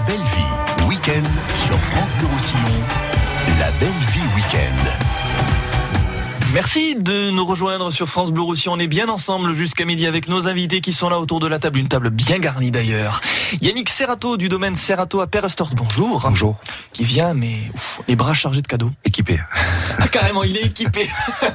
La belle vie, week-end sur France Bleu Roussillon. La belle vie week-end. Merci de nous rejoindre sur France Bleu Roussillon. On est bien ensemble jusqu'à midi avec nos invités qui sont là autour de la table. Une table bien garnie d'ailleurs. Yannick Serrato du domaine Serrato à Perestort. Bonjour. Bonjour. Qui vient, mais ouf, les bras chargés de cadeaux. Équipé. Ah, carrément, il est équipé.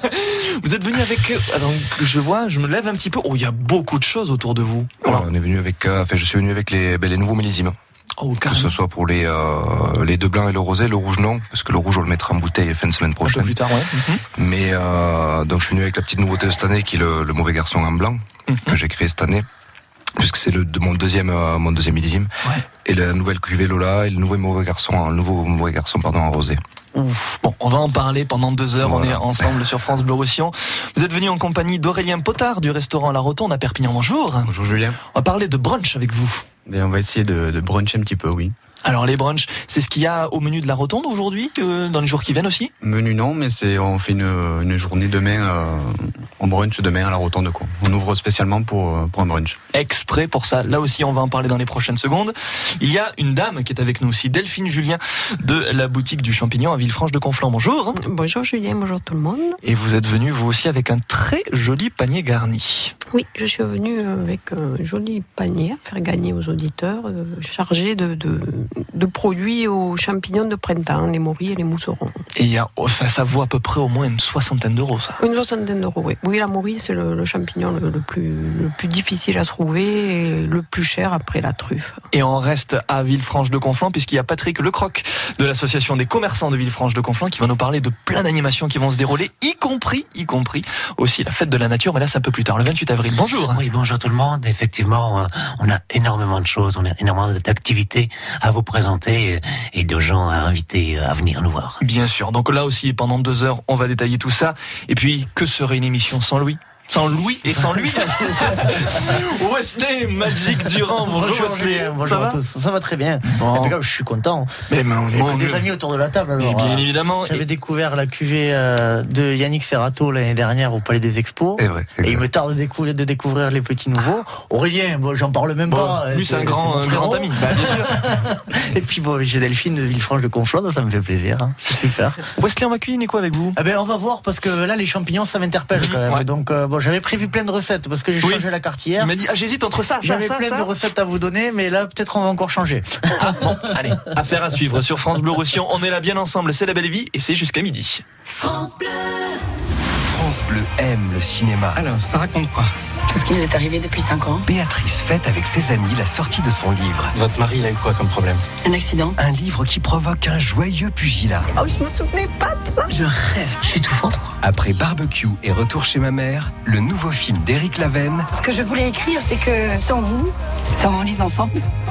vous êtes venu avec. Alors, je vois, je me lève un petit peu. Oh, il y a beaucoup de choses autour de vous. Alors, on est venu avec. Euh, enfin, je suis venu avec les, ben, les nouveaux millésimes. Oh, Que ce soit pour les euh, les deux blancs et le rosé, le rouge non, parce que le rouge on le mettra en bouteille fin de semaine Un peu prochaine. plus tard, ouais. Mhm. Mais euh, donc je suis venu avec la petite nouveauté de cette année qui est le, le mauvais garçon en blanc Mhm. que j'ai créé cette année, puisque c'est le de mon deuxième euh, mon deuxième millésime. Ouais. Et la nouvelle cuvée Lola et le nouveau mauvais garçon, en- le nouveau mauvais garçon pardon en rosé. Ouf. Bon, on va en parler pendant deux heures. On est ensemble sur France Bleu Roussillon. Vous êtes venu en compagnie d'Aurélien Potard du restaurant La Rotonde à Perpignan. Bonjour. Bonjour Julien. On va parler de brunch avec vous. Mais on va essayer de, de bruncher un petit peu, oui. Alors les brunchs, c'est ce qu'il y a au menu de La Rotonde aujourd'hui, euh, dans les jours qui viennent aussi? Menu non, mais c'est on fait une, une journée demain, euh, on brunch demain à la rotonde quoi. On ouvre spécialement pour, euh, pour un brunch. exprès pour ça. Là aussi, on va en parler dans les prochaines secondes. Il y a une dame qui est avec nous aussi, Delphine Julien de la boutique du Champignon à Villefranche de Conflans. Bonjour. Bonjour Julien, bonjour tout le monde. Et vous êtes venu vous aussi avec un très joli panier garni. Oui, je suis venue avec un joli panier à faire gagner aux auditeurs, euh, chargé de, de, de produits aux champignons de printemps, les morilles et les mousserons. Et il y a, oh, ça, ça vaut à peu près au moins une soixantaine d'euros, ça. Une soixantaine d'euros, oui. Oui, la morille, c'est le, le champignon le, le plus, le plus difficile à trouver et le plus cher après la truffe. Et on reste à Villefranche de Conflans puisqu'il y a Patrick Lecroc de l'association des commerçants de Villefranche de Conflans qui va nous parler de plein d'animations qui vont se dérouler, y compris, y compris aussi la fête de la nature, mais là c'est un peu plus tard, le 28 avril. Bonjour. Oui, bonjour tout le monde. Effectivement, on a énormément de choses, on a énormément d'activités à vous présenter euh, et de gens à inviter à venir nous voir. Bien sûr. Donc là aussi, pendant deux heures, on va détailler tout ça. Et puis, que serait une émission sans Louis sans Louis et sans lui Wesley Magic Durand, bonjour, Wesley. Julien, bonjour Ça va à tous. Ça va très bien. Bon. En tout cas, je suis content. Mais mon, J'ai mon des Dieu. amis autour de la table. Mais Alors, bien euh, évidemment. J'avais Et- découvert la cuvée euh, de Yannick Serrato l'année dernière au Palais des Expos. Vrai. Et il me tarde de découvrir, de découvrir les petits nouveaux. Aurélien, bon, j'en parle même Bon, pas. lui, c'est un grand, un grand ami. Bah, bien sûr. Et puis, bon, j'ai Delphine de Villefranche de Conflans, donc ça me fait plaisir. hein. C'est super. Wesley, on va cuisiner quoi avec vous? Ah ben, on va voir parce que là, les champignons, ça m'interpelle quand même. Ouais. Donc, euh, bon, j'avais prévu plein de recettes parce que j'ai Oui. changé la carte Il m'a dit, ah, j'hésite entre ça, ça, J'avais ça, plein ça. de recettes à vous donner, mais là, peut-être on va encore changer. Bon, allez, affaire à suivre sur France Bleu Roussillon. On est là bien ensemble, c'est la belle vie et c'est jusqu'à midi. France Bleu aime le cinéma. Alors, ça raconte quoi? Tout ce qui nous est arrivé depuis 5 ans. Béatrice fête avec ses amis la sortie de son livre. Votre mari, il a eu quoi comme problème? Un accident. Un livre qui provoque un joyeux pugilat. Oh, je me souvenais pas de ça. Je rêve. Je suis tout fort. Après Barbecue et Retour chez ma mère, le nouveau film d'Éric Lavenne Ce que je voulais écrire, c'est que sans vous, sans les enfants,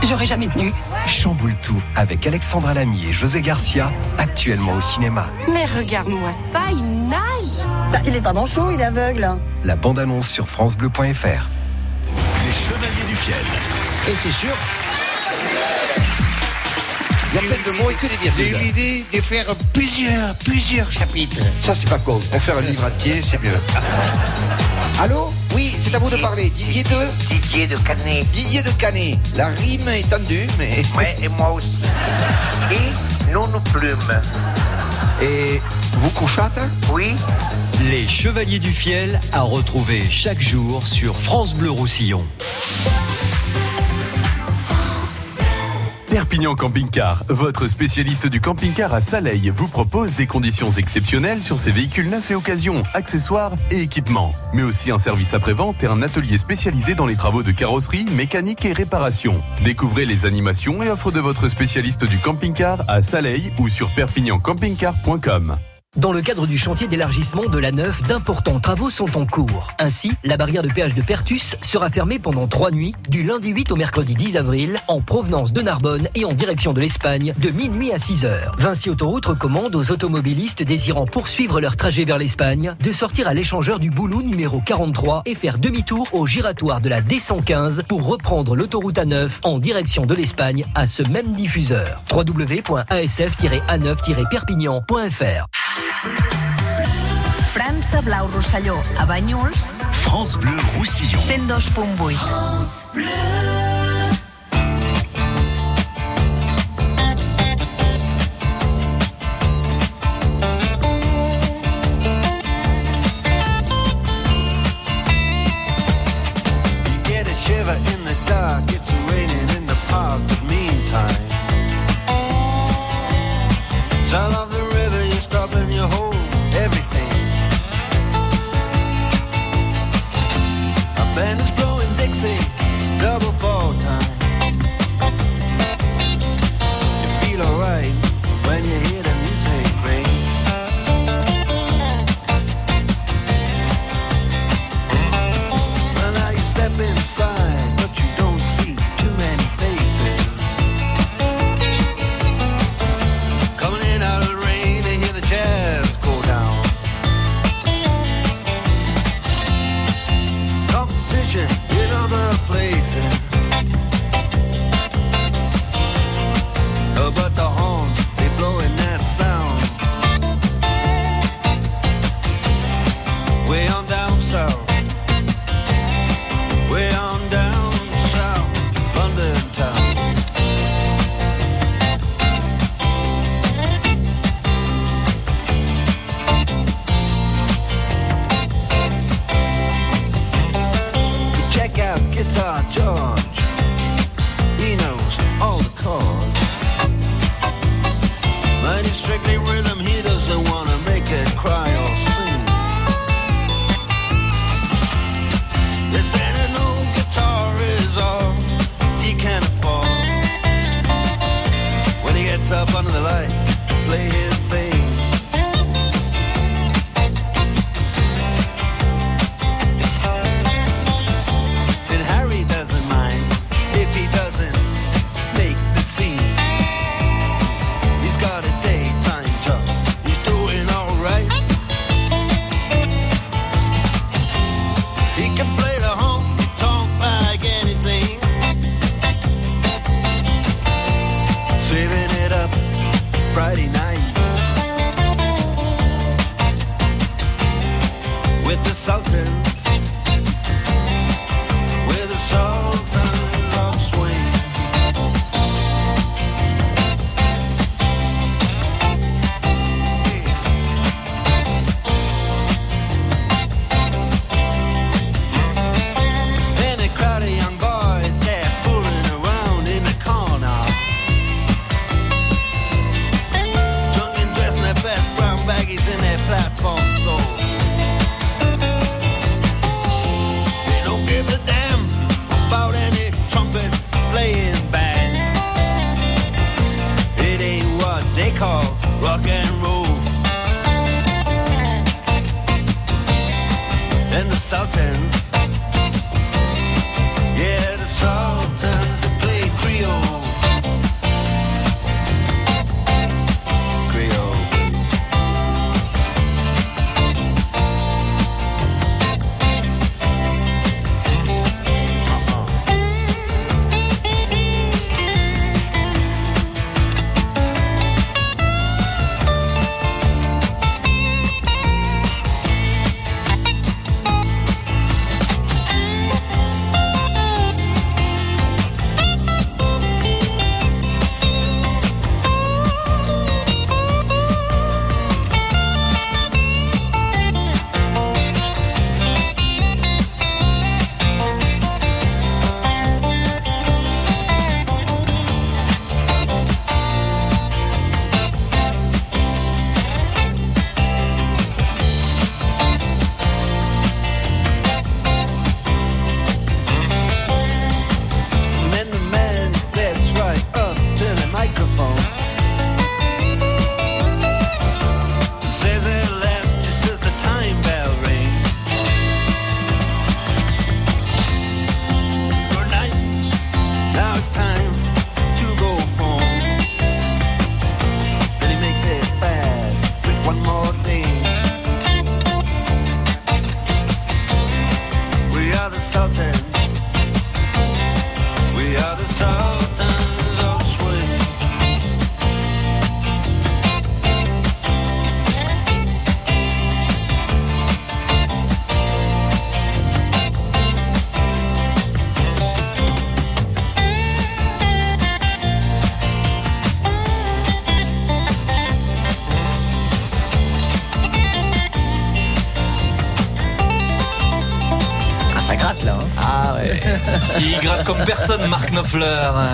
j'aurais jamais tenu. chamboule tout avec Alexandra Lamy et José Garcia, actuellement au cinéma. Mais regarde-moi ça, il nage. Bah, il est pas manchot, il est aveugle. La bande-annonce sur francebleu.fr. Les Chevaliers du Fiel. Et c'est sûr. Il y a plein de mots et que des J'ai eu virgules. l'idée de faire plusieurs, plusieurs chapitres. Ça, c'est pas con. En faire un livre entier, c'est mieux. Allô? Oui, c'est à vous de parler. Didier de? Didier de Canet. Didier de Canet. La rime est tendue, mais. Ouais, et moi aussi. Et non nos plumes. Et vous couchâtes Oui, Les Chevaliers du Fiel à retrouver chaque jour sur France Bleu Roussillon. Perpignan Camping Car, votre spécialiste du camping-car à Saleil, vous propose des conditions exceptionnelles sur ses véhicules neufs et occasions, accessoires et équipements. Mais aussi un service après-vente et un atelier spécialisé dans les travaux de carrosserie, mécanique et réparation. Découvrez les animations et offres de votre spécialiste du camping-car à Saleil ou sur perpignancampingcar.com. Dans le cadre du chantier d'élargissement de la Neuf, d'importants travaux sont en cours. Ainsi, la barrière de péage de Pertus sera fermée pendant trois nuits, du lundi 8 au mercredi 10 avril, en provenance de Narbonne et en direction de l'Espagne, de minuit à 6 heures. Vinci Autoroute recommande aux automobilistes désirant poursuivre leur trajet vers l'Espagne de sortir à l'échangeur du Boulou numéro 43 et faire demi-tour au giratoire de la D115 pour reprendre l'autoroute A9 en direction de l'Espagne à ce même diffuseur. www.asf-a9-perpignan.fr França Blau Rosselló, a Banyuls. France Bleu Roussillon. 102.8. France Bleu. in the dark, it's raining in the park, but meantime. Funky rhythm, he doesn't wanna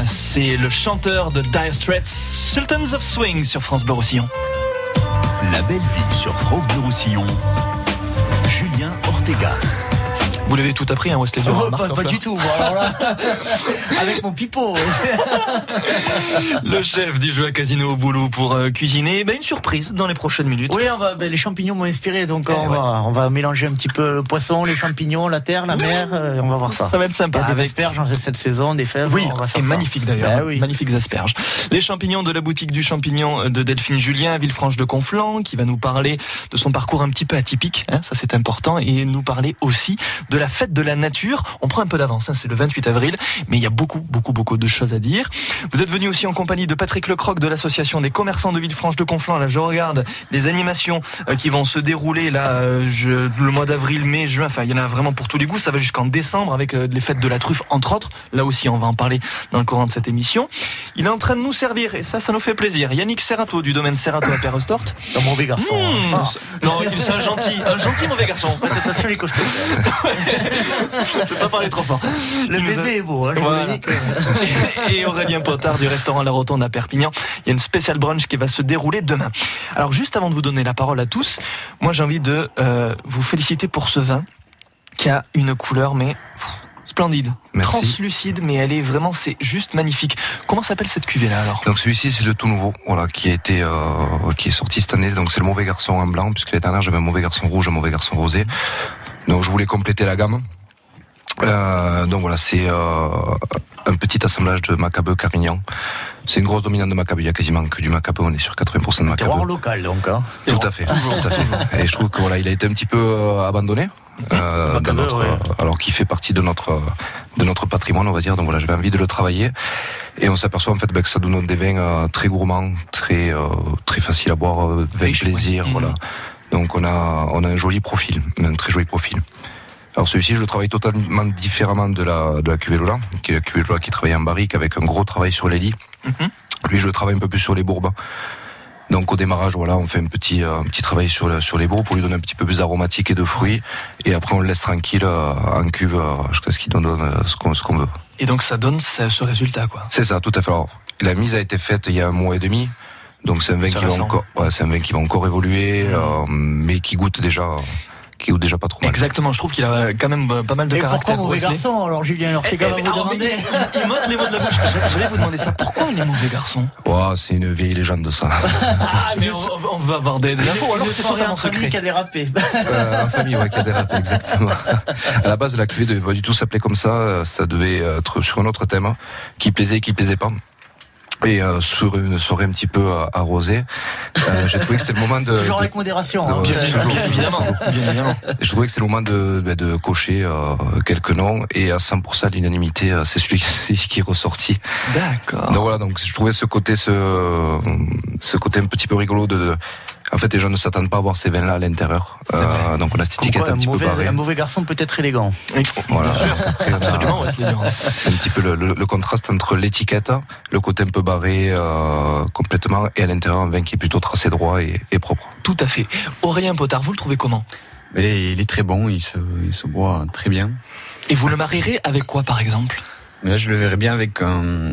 C'est le chanteur de Dire Straits, Sultans of Swing sur France Bleu Roussillon. La belle ville sur France Bleu Roussillon. Julien Ortega. Vous l'avez tout appris, hein, Wesley Durand, Oh, pas, du tout. Bon, alors là, avec mon pipeau. Le chef du jeu à Casino au boulot pour euh, cuisiner. Ben, une surprise dans les prochaines minutes. Oui, on va, ben, les champignons m'ont inspiré, donc Eh on, ouais. va, on va mélanger un petit peu le poisson, les champignons, la terre, la mer, euh, on va voir ça. Ça va être sympa. Il y a des Avec- asperges en cette saison, des fèves. Oui, on va faire et ça. magnifique d'ailleurs. Ben oui. Magnifiques asperges. Les champignons de la boutique du champignon de Delphine Julien à Villefranche de Conflans, qui va nous parler de son parcours un petit peu atypique, hein, ça c'est important, et nous parler aussi de la fête de la nature. On prend un peu d'avance, hein, c'est le 28 avril, mais il y a beaucoup, beaucoup, beaucoup de choses à dire. Vous êtes venu aussi en compagnie de Patrick Lecroc de l'association des commerçants de Villefranche de Conflans. Là, je regarde les animations euh, qui vont se dérouler là euh, je- le mois d'avril, mai, juin. Enfin, il y en a vraiment pour tous les goûts. Ça va jusqu'en décembre avec euh, les fêtes de la truffe, entre autres. Là aussi, on va en parler dans le courant de cette émission. Il est en train de nous servir et ça, ça nous fait plaisir. Yannick Serrato du domaine Serrato à Perrestort. Un mauvais garçon. Mmh. hein. Non, il- c'est un gentil, un gentil mauvais garçon. Attention les costauds. Je vais pas parler trop fort. Le Il nous a- bébé est beau, hein, je vous Voilà. que- et Aurélien Potard du restaurant La Rotonde à Perpignan. Il y a une spéciale brunch qui va se dérouler demain. Alors juste avant de vous donner la parole à tous, moi j'ai envie de euh, vous féliciter pour ce vin qui a une couleur mais pff, splendide, Merci. translucide, mais elle est vraiment c'est juste magnifique. Comment s'appelle cette cuvée là alors? Donc celui-ci c'est le tout nouveau, voilà, qui a été, euh, qui est sorti cette année. Donc c'est le mauvais garçon en blanc, puisque l'année dernière j'avais un mauvais garçon rouge, un mauvais garçon rosé. Donc je voulais compléter la gamme. Euh, donc voilà, c'est euh, un petit assemblage de Macabeu Carignan. C'est une grosse dominante de Macabeu. Il y a quasiment que du Macabeu. On est sur 80% de Macabeu. Terroir local donc. Hein. Tout à fait. Tout à fait. Et je trouve que voilà, il a été un petit peu euh, abandonné. euh, de Macabeu, notre, ouais. alors qu'il fait partie de notre de notre patrimoine, on va dire. Donc voilà, j'avais envie de le travailler. Et on s'aperçoit en fait bah, que ça donne des vins euh, très gourmands, très euh, très faciles à boire, ouais. plaisir, Mhm. Donc on a on a un joli profil, un très joli profil. Alors celui-ci, je le travaille totalement différemment de la de la cuvée Lola, qui est la cuvée Lola qui travaille en barrique avec un gros travail sur les lits. Mhm. Lui, je le travaille un peu plus sur les bourbes. Donc au démarrage, voilà, on fait un petit euh, un petit travail sur sur les bourbes pour lui donner un petit peu plus d'aromatique et de fruits, et après on le laisse tranquille euh, en cuve euh, jusqu'à ce qu'il donne euh, ce qu'on ce qu'on veut. Et donc ça donne ce, ce résultat quoi. C'est ça, tout à fait. Alors, la mise a été faite il y a un mois et demi. Donc c'est un vin qui va encore, ouais, c'est un vin qui va encore évoluer, euh, mais qui goûte déjà, qui goûte déjà pas trop mal. Exactement, je trouve qu'il a quand même euh, pas mal de Et pourquoi caractère. mauvais Wesley. garçon alors Julien Ortega Eh, vous alors, demander il, il m'ôte les mots de la bouche. J'allais vous demander ça. Pourquoi il est mauvais garçon Ouais, c'est une vieille légende de ça. Ah, mais on, on va avoir des, des infos. Alors c'est totalement amis secret. qui a dérapé. Euh, en famille, ouais, qui a dérapé, exactement. À la base, la cuvée devait pas du tout s'appeler comme ça. euh, Ça devait être sur un autre thème hein, qui plaisait et qui plaisait pas. Et euh, sur une soirée un petit peu euh, arrosée, euh, j'ai trouvé que c'était le moment de. Toujours de- avec modération. hein. de- Bien, bien évidemment, bien évidemment. je trouvais que c'était le moment de, de, de cocher euh, quelques noms et à 100% à l'unanimité, euh, c'est celui qui, qui est ressorti. D'accord. Donc voilà, donc je trouvais ce côté, ce, ce côté un petit peu rigolo de. En fait, les gens ne s'attendent pas à voir ces vins-là à l'intérieur. Vrai. donc on a cette étiquette un petit mauvais, peu barrée. un mauvais garçon peut être élégant. Voilà. Bien sûr. Après, Absolument. C'est un petit peu le, le- le contraste entre l'étiquette, le côté un peu barré euh, complètement, et à l'intérieur un vin qui est plutôt tracé droit et, et propre. Tout à fait. Aurélien Potard, vous le trouvez comment? Mais il est, il est très bon, il se, il se boit très bien. Et vous le marierez avec quoi, par exemple? Mais là, je le verrais bien avec un,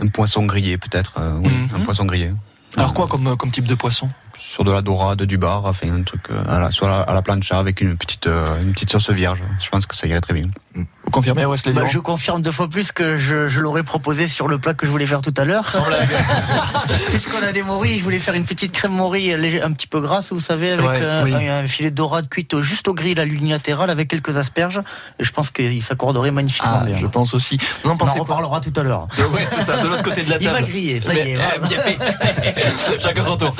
un poisson grillé, peut-être. euh, oui, Mhm. un poisson grillé. Alors quoi comme, comme type de poisson? Sur de la dorade, du bar, enfin un truc euh, à la, à la plancha avec une petite, euh, une petite sauce vierge. Je pense que ça irait très bien. Vous confirmez, Wesley Bah, Durand je confirme deux fois plus que je, je l'aurais proposé sur le plat que je voulais faire tout à l'heure. Sans blague. Puisqu'on a des morilles, je voulais faire une petite crème morille un petit peu grasse, vous savez, avec Ouais, euh, oui. un, un filet de dorade cuite juste au grill à l'huile latérale avec quelques asperges. Et je pense qu'il s'accorderait magnifiquement Ah, bien. je pense aussi. Vous en On en reparlera tout à l'heure. Ouais, c'est ça, de l'autre côté de la Il table. m'a grillé, ça y est. Eh, bien fait. Chacun son tour.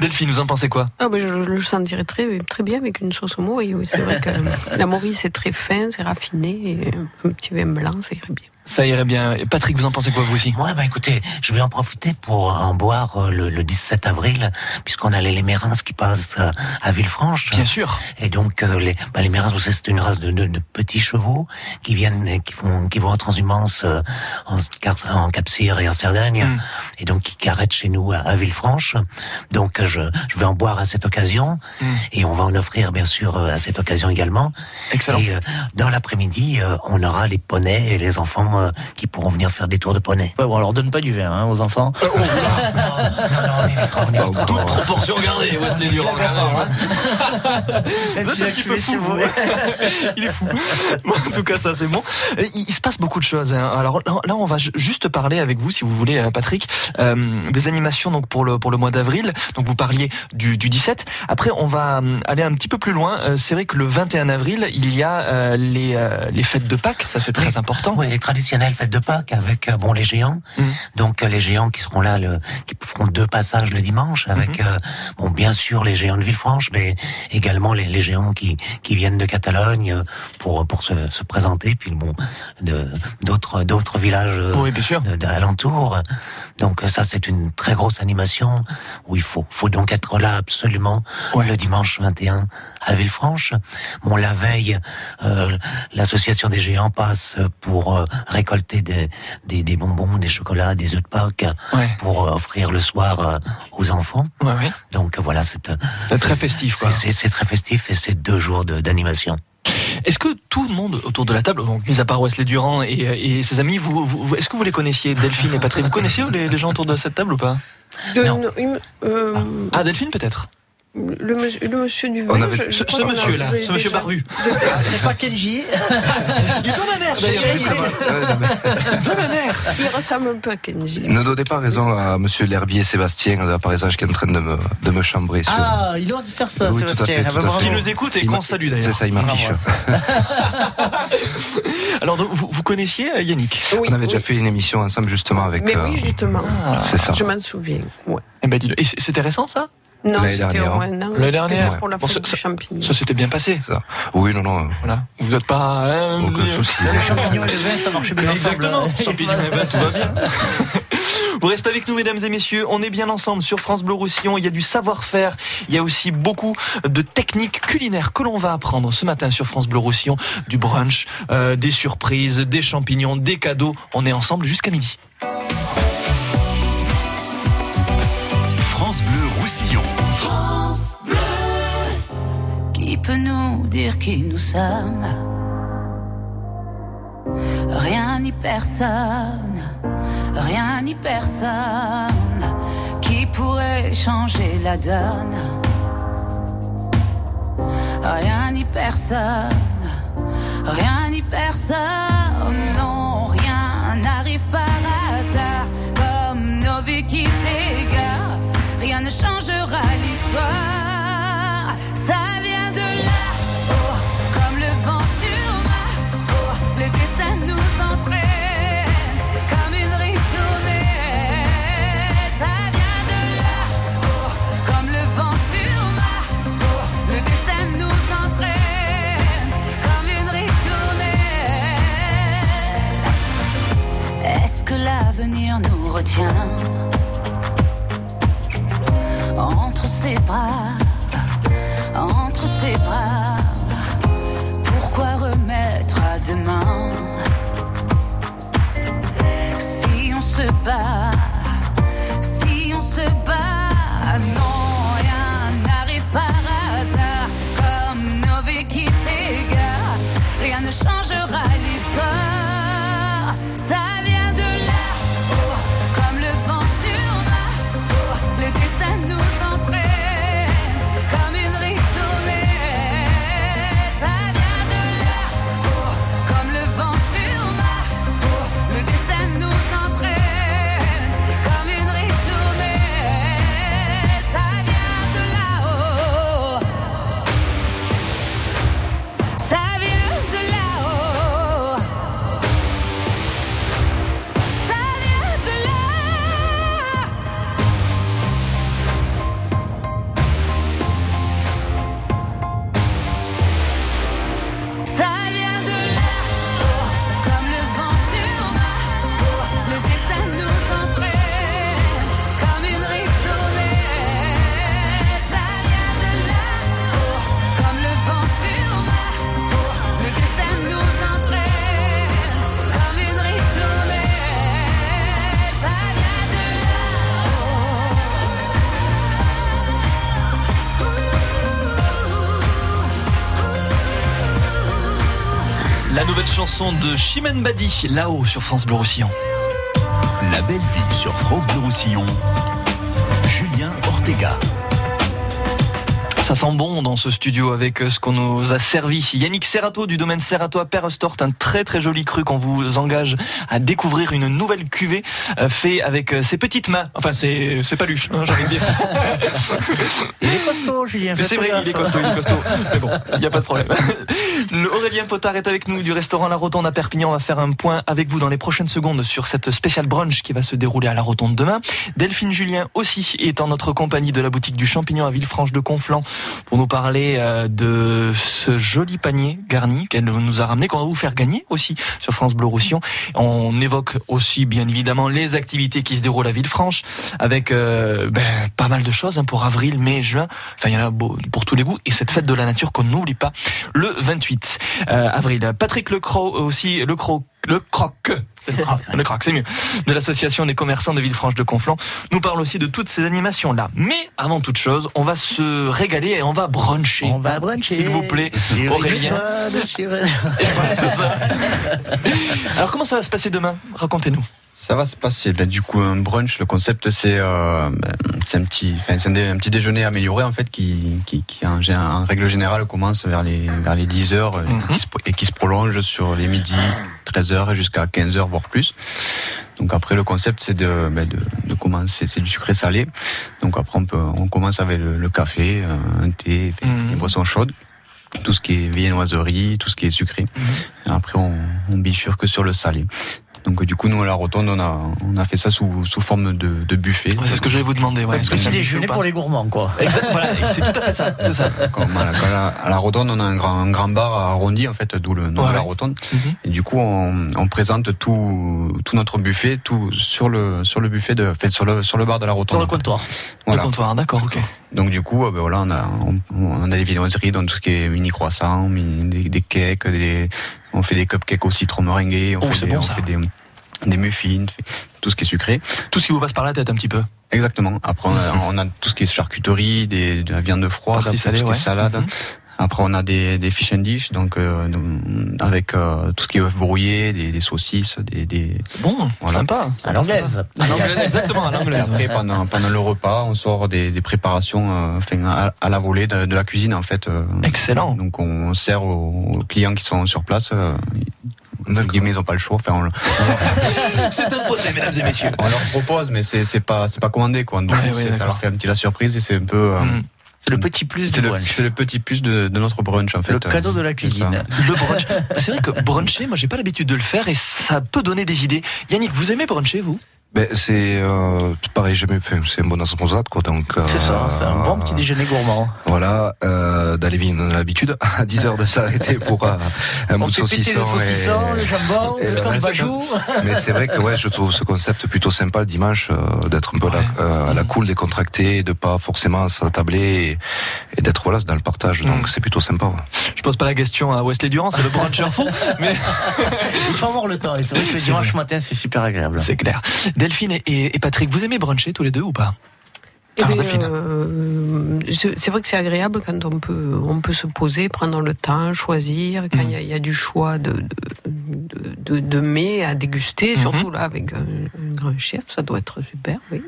Delphine, vous en pensez quoi Ah, ben, je, je le sentirais très, très bien avec une sauce au morille. Oui. C'est vrai que la morille, c'est très fin, c'est raffiné. Et un petit vin blanc, ça irait bien. Ça irait bien. Et Patrick, vous en pensez quoi, vous aussi? Moi, bah écoutez, je vais en profiter pour en boire euh, le, le 17 avril, puisqu'on a les, les Mérins qui passent euh, à Villefranche. Bien sûr. Et donc euh, les, bah, les Mérins, vous savez, c'est une race de, de, de petits chevaux qui viennent, qui font, qui vont en transhumance en, en Cap-Cyr et en Cerdagne, Mm. et donc qui carrettent chez nous à, à Villefranche. Donc je, je vais en boire à cette occasion, Mm. et on va en offrir bien sûr à cette occasion également. Excellent. Et euh, dans l'après-midi, euh, on aura les poneys et les enfants euh, qui pourront venir faire des tours de poney. Ouais, bon, alors donne pas du vin hein, aux enfants. non, non, on évitera, on évitera. Toute proportion gardée, Wesley Durand, quand un petit peu fou. Il est fou. Bon, en tout cas, ça c'est bon. Euh, Il, il se passe beaucoup de choses. hein. Alors là, on va ju- juste parler avec vous, si vous voulez, euh, Patrick, euh, des animations donc pour le pour le mois d'avril. Donc vous parliez du, du 17. Après, on va aller un petit peu plus loin. Euh, C'est vrai que le 21 avril, il y a euh, les euh, les fêtes de Pâques. Ça c'est très important. Oui, les fêtes de Pâques avec euh, bon les géants. Mm. Donc euh, les géants qui seront là, le, qui feront deux passages le dimanche avec Mhm. euh, bon bien sûr les géants de Villefranche, mais également les, les géants qui qui viennent de Catalogne pour pour se, se présenter, puis bon de d'autres d'autres villages Oui, bien sûr. d'alentour. Donc ça c'est une très grosse animation où il faut faut donc être là absolument Ouais. le dimanche 21 à Villefranche. Bon la veille, euh, l'association des géants passe pour euh, récolter des, des, des bonbons, des chocolats, des œufs de Pâques Ouais. pour euh, offrir le soir euh, aux enfants. Ouais, ouais. Donc voilà, c'est euh, très festif, c'est- très festif et c'est deux jours de- d'animation. Est-ce que tout le monde autour de la table, donc mis à part Wesley Durand et, et ses amis, vous, vous- est-ce que vous les connaissiez, Delphine et Patrick? Vous connaissiez les, les gens autour de cette table ou pas? De- euh, Ah, Delphine peut-être le, monsieur, le monsieur du vin. Avait- ce- monsieur-là, ce monsieur déjà- barbu. j'ai- C'est pas Kenji. Il est ton mère d'ailleurs, c'est très vrai. De ma mère Il ressemble un peu à Kenji. Ne donnez pas raison à monsieur l'herbier Sébastien de la paysage qui est en train de me, de me chambrer sur. Ah, il ose faire ça, Oui, tout à Sébastien. fait, Ah, tout à bravo. fait. Qui nous écoute et qu'on salue d'ailleurs. C'est ça, il m'affiche. Alors, donc, vous, vous connaissiez euh, Yannick? Oui, On avait déjà fait une émission ensemble justement avec. Mais euh, oui, justement. c'est ça. Je m'en souviens. Ouais. Eh ben, dis-le. Et c'était récent ça? Non, L'année c'était au hein. un an. L'année dernière. Pour la Bon, fête ça- du ça- champignon. Ça s'était bien passé. ça. Oui, non, non. Voilà. Vous n'êtes pas. hein, Aucun euh, souci. Le champignon et le vin, ça marche bien ensemble. Exactement. Champignon et vin, tout va bien. Vous restez avec nous, mesdames et messieurs. On est bien ensemble sur France Bleu Roussillon. Il y a du savoir-faire. Il y a aussi beaucoup de techniques culinaires que l'on va apprendre ce matin sur France Bleu Roussillon. Du brunch, euh, des surprises, des champignons, des cadeaux. On est ensemble jusqu'à midi. France Bleu Qui peut nous dire qui nous sommes? Rien ni personne, rien ni personne qui pourrait changer la donne. Rien ni personne, rien ni personne, l'avenir nous retient? entre ses bras, entre ses bras. Pourquoi remettre à demain? Si on se bat, de Chimène Badi, là-haut sur France Bleu Roussillon. La belle ville sur France Bleu Roussillon. Julien Ortega. Ça sent bon dans ce studio avec euh, ce qu'on nous a servi. Yannick Serrato du domaine Serrato à Perrestort, un très très joli cru qu'on vous engage à découvrir une nouvelle cuvée euh, fait avec euh, ses petites mains. Enfin, c'est c'est pas luche, hein, j'ai envie de dire. Il est costaud, Julien. C'est vrai, il est costaud, il est costaud. Mais bon, il n'y a pas de problème. Aurélien Potard est avec nous du restaurant La Rotonde à Perpignan. On va faire un point avec vous dans les prochaines secondes sur cette spéciale brunch qui va se dérouler à La Rotonde demain. Delphine Julien aussi est en notre compagnie de la boutique du Champignon à Villefranche de Conflans pour nous parler euh, de ce joli panier garni qu'elle nous a ramené, qu'on va vous faire gagner aussi sur France Bleu Roussillon. On évoque aussi bien évidemment les activités qui se déroulent à Villefranche avec euh, ben, pas mal de choses hein, pour avril, mai, juin. Enfin, il y en a pour tous les goûts. Et cette fête de la nature qu'on n'oublie pas le 28 euh, avril. Patrick Lecroc aussi, Lecroc le croc. Le le croc, c'est mieux. De l'association des commerçants de Villefranche-de-Conflans nous parle aussi de toutes ces animations-là. Mais avant toute chose, on va se régaler et on va bruncher. On va bruncher. S'il vous plaît, Aurélien. Voilà, ça. Alors comment ça va se passer demain? Racontez-nous. Ça va se passer. Ben, du coup, un brunch, le concept, c'est euh, ben, c'est un petit, enfin, c'est un, dé- un petit déjeuner amélioré en fait, qui, qui, qui en, en règle générale commence vers les vers les 10 heures euh, et, qui se, et qui se prolonge sur les midis, 13 heures et jusqu'à 15 heures voire plus. Donc après, le concept, c'est de, ben, de, de commencer, c'est du sucré salé. Donc après, on peut, on commence avec le, le café, euh, un thé, enfin, les boissons chaudes. Tout ce qui est viennoiserie, tout ce qui est sucré. Et après, on, on bifurque sur le salé. Donc du coup, nous à la rotonde, on a, on a fait ça sous, sous forme de, de buffet. Ouais, c'est ce que j'allais vous demander. Ouais. Est-ce que c'est déjeuner pour les gourmands, quoi. Exact, voilà, c'est tout à fait ça. C'est ça. Comme à, la, à la- à la rotonde, on a un grand, un grand bar arrondi, en fait, d'où le nom Ouais, de la rotonde. Mhm. Et du coup, on, on présente tout, tout notre buffet, tout sur le, sur le buffet de, fait, sur le, sur le bar de la rotonde. Sur le comptoir. Voilà. Le comptoir, d'accord, ok. Donc du coup, euh, ben voilà, on a, on, on a des viennoiseries, donc tout ce qui est mini croissants, mini- des, des cakes, des, on fait des cupcakes au citron meringué, on Oh, fait, des, bon, on fait des, des muffins, tout ce qui est sucré. Tout ce qui vous passe par la tête un petit peu. Exactement. Après, on a, on a tout ce qui est charcuterie, des, de la viande froide, tout ce qui est salade. Mhm. Après, on a des, des fish and dish, donc euh, donc, avec euh, tout ce qui est œufs brouillés, des, des saucisses, des, des Bon, Voilà. sympa. À l'anglaise. À l'anglaise, exactement, à Et l'anglaise. après, pendant, pendant le repas, on sort des, des préparations euh, enfin, à, à la volée de, de la cuisine, en fait. euh. Excellent. Donc, on sert aux, aux clients qui sont sur place. Euh, D'accord. ils n'ont pas le choix. Enfin, on, C'est imposé, mesdames et messieurs. on leur propose, mais c'est c'est pas c'est pas commandé, quoi. Donc, Ouais, ouais, c'est- ça leur fait un petit la surprise et c'est un peu. euh, Mm. C'est le petit plus du brunch. c'est le petit plus de, de notre brunch en fait. Le cadeau de la cuisine. Le brunch. C'est vrai que bruncher, moi j'ai pas l'habitude de le faire et ça peut donner des idées. Yannick, vous aimez bruncher, vous? Ben, c'est euh, pareil, jamais fait. C'est un bon assemblage, quoi. Donc, euh, C'est ça, c'est un bon petit déjeuner gourmand. Voilà, euh, vignes, on a l'habitude à 10 heures de s'arrêter pour euh, un On bout de saucisson. le saucisson, et- le jambon, et le cambajou. Mais c'est vrai que ouais, je trouve ce concept plutôt sympa le dimanche, euh, d'être un peu là, euh, à la cool, décontracté, de pas forcément s'attabler et, et d'être voilà dans le partage. Donc Mm. c'est plutôt sympa. ouais. Je pose pas la question à Wesley Durand, c'est le bruncher fou, mais Il faut avoir le temps. Et c'est vrai que le dimanche vrai. matin, c'est super agréable. c'est clair. Delphine et, et- et Patrick, vous aimez bruncher tous les deux ou pas? Eh Delphine. euh, c'est vrai que c'est agréable quand on peut, on peut se poser, prendre le temps, choisir, quand il y a- y, a du choix de, de, de, mets à déguster, Mhm. surtout là avec un, un grand chef, ça doit être super, oui.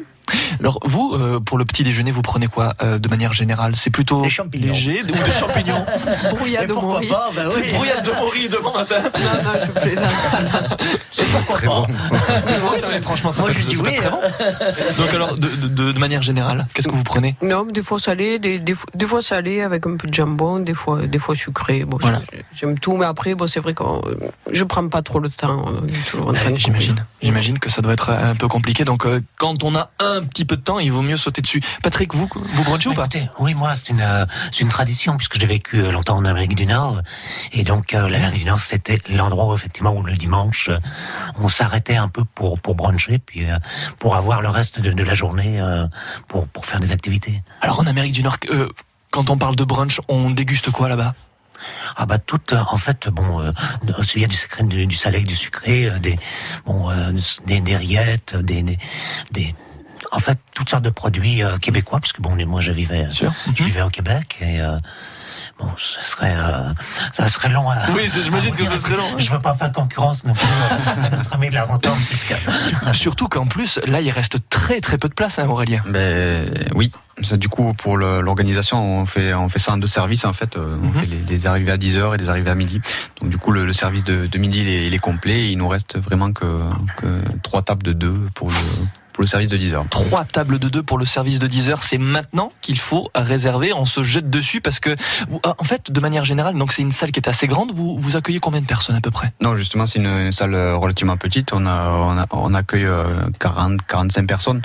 Alors vous, euh, pour le petit déjeuner, vous prenez quoi euh, de manière générale? C'est plutôt Des champignons. léger ou des champignons? Brouillade de pas? Bah oui. Brouillade de Maury demain matin. Non, non, je plaisante. Et pourquoi Très pas? bon. Oui, non, mais franchement, ça Moi, peut, je ça dis peut oui, être très bon. Donc alors, de, de- manière générale, qu'est-ce que vous prenez? Non, des fois salé, des, des, fois- des fois salé avec un peu de jambon, des fois, des fois sucré. Bon, Voilà. j'ai- j'aime tout, mais après, bon, c'est vrai que euh, je prends pas trop le temps. euh. J'imagine. J'imagine que ça doit être un peu compliqué. Donc, euh, quand on a un petit peu de temps, il vaut mieux sauter dessus. Patrick, vous, vous brunchez ou pas? Écoutez, oui, moi, c'est une, euh, une tradition, puisque j'ai vécu euh, longtemps en Amérique du Nord. Et donc, euh, l'Amérique du Nord, c'était l'endroit où, effectivement, où le dimanche, euh, on s'arrêtait un peu pour, pour bruncher, puis euh, pour avoir le reste de, de la journée pour, pour faire des activités. Alors, en Amérique du Nord, quand on parle de brunch, on déguste quoi là-bas? Ah bah tout, en fait, bon, euh, il y a du, sucré, du, du salé, du sucré, euh, des, bon, euh, des, des rillettes, des, des, des- en fait, toutes sortes de produits euh, québécois, puisque bon, moi je vivais, sûr. je vivais au Québec et euh, bon, ce serait, euh, ça serait long. À, Oui, j'imagine que ce serait long. Je veux pas faire concurrence non plus euh, à notre ami de la puisque Surtout qu'en plus, là, il reste très très peu de place, hein, Aurélien. Ben oui. Ça, du coup, pour l'organisation, on fait, on fait ça en deux services en fait. Euh, On Mhm. fait les, des arrivées à 10h et des arrivées à midi. Donc du coup, le, le service de, de midi, il est, il est complet. Et il nous reste vraiment que, que trois tables de deux pour le, pour le service de 10h. Trois tables de deux pour le service de 10 heures. C'est maintenant qu'il faut réserver. On se jette dessus parce que, ah, en fait, de manière générale, donc c'est une salle qui est assez grande. Vous, vous accueillez combien de personnes à peu près? Non, justement, c'est une, une salle relativement petite. On, a, on, a- on accueille euh, 40, 45 personnes.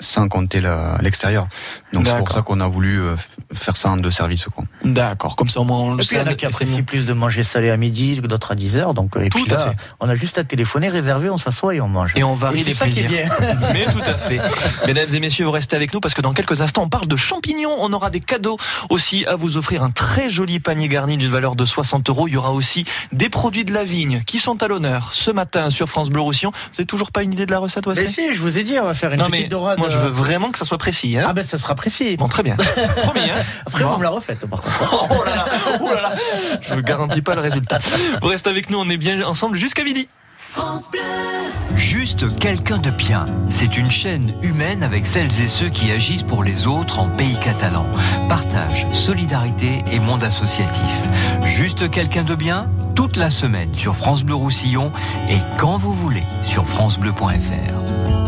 Sans compter l'extérieur. Donc c'est pour D'accord. ça qu'on a voulu euh, faire ça en deux services. Quoi. D'accord, comme ça au moins on le puis il y en a sait. qui apprécient plus de manger salé à midi, d'autres à 10 heures. Donc, euh, et Tout puis à là, fait. on a juste à téléphoner, réserver, on s'assoit et on mange. Et on varie les ça qui est plaisirs. bien. Mais tout à fait. Mesdames et messieurs, vous restez avec nous parce que dans quelques instants, on parle de champignons. On aura des cadeaux aussi à vous offrir. Un très joli panier garni d'une valeur de 60 euros. Il y aura aussi des produits de la vigne qui sont à l'honneur ce matin sur France Bleu Roussillon. Vous n'avez toujours pas une idée de la recette, Wesley? Mais si, je vous ai dit, on va faire une Non, petite dorade. Je veux vraiment que ça soit précis. Hein Ah ben ça sera précis. Bon, très bien. Promis, hein Après, Bon. vous me la refaites, par contre. Oh là là, oh là là. Je ne garantis pas le résultat. Vous restez avec nous, on est bien ensemble jusqu'à midi. Juste quelqu'un de bien. C'est une chaîne humaine avec celles et ceux qui agissent pour les autres en pays catalan. Partage, solidarité et monde associatif. Juste quelqu'un de bien, toute la semaine sur France Bleu Roussillon et quand vous voulez sur francebleu.fr.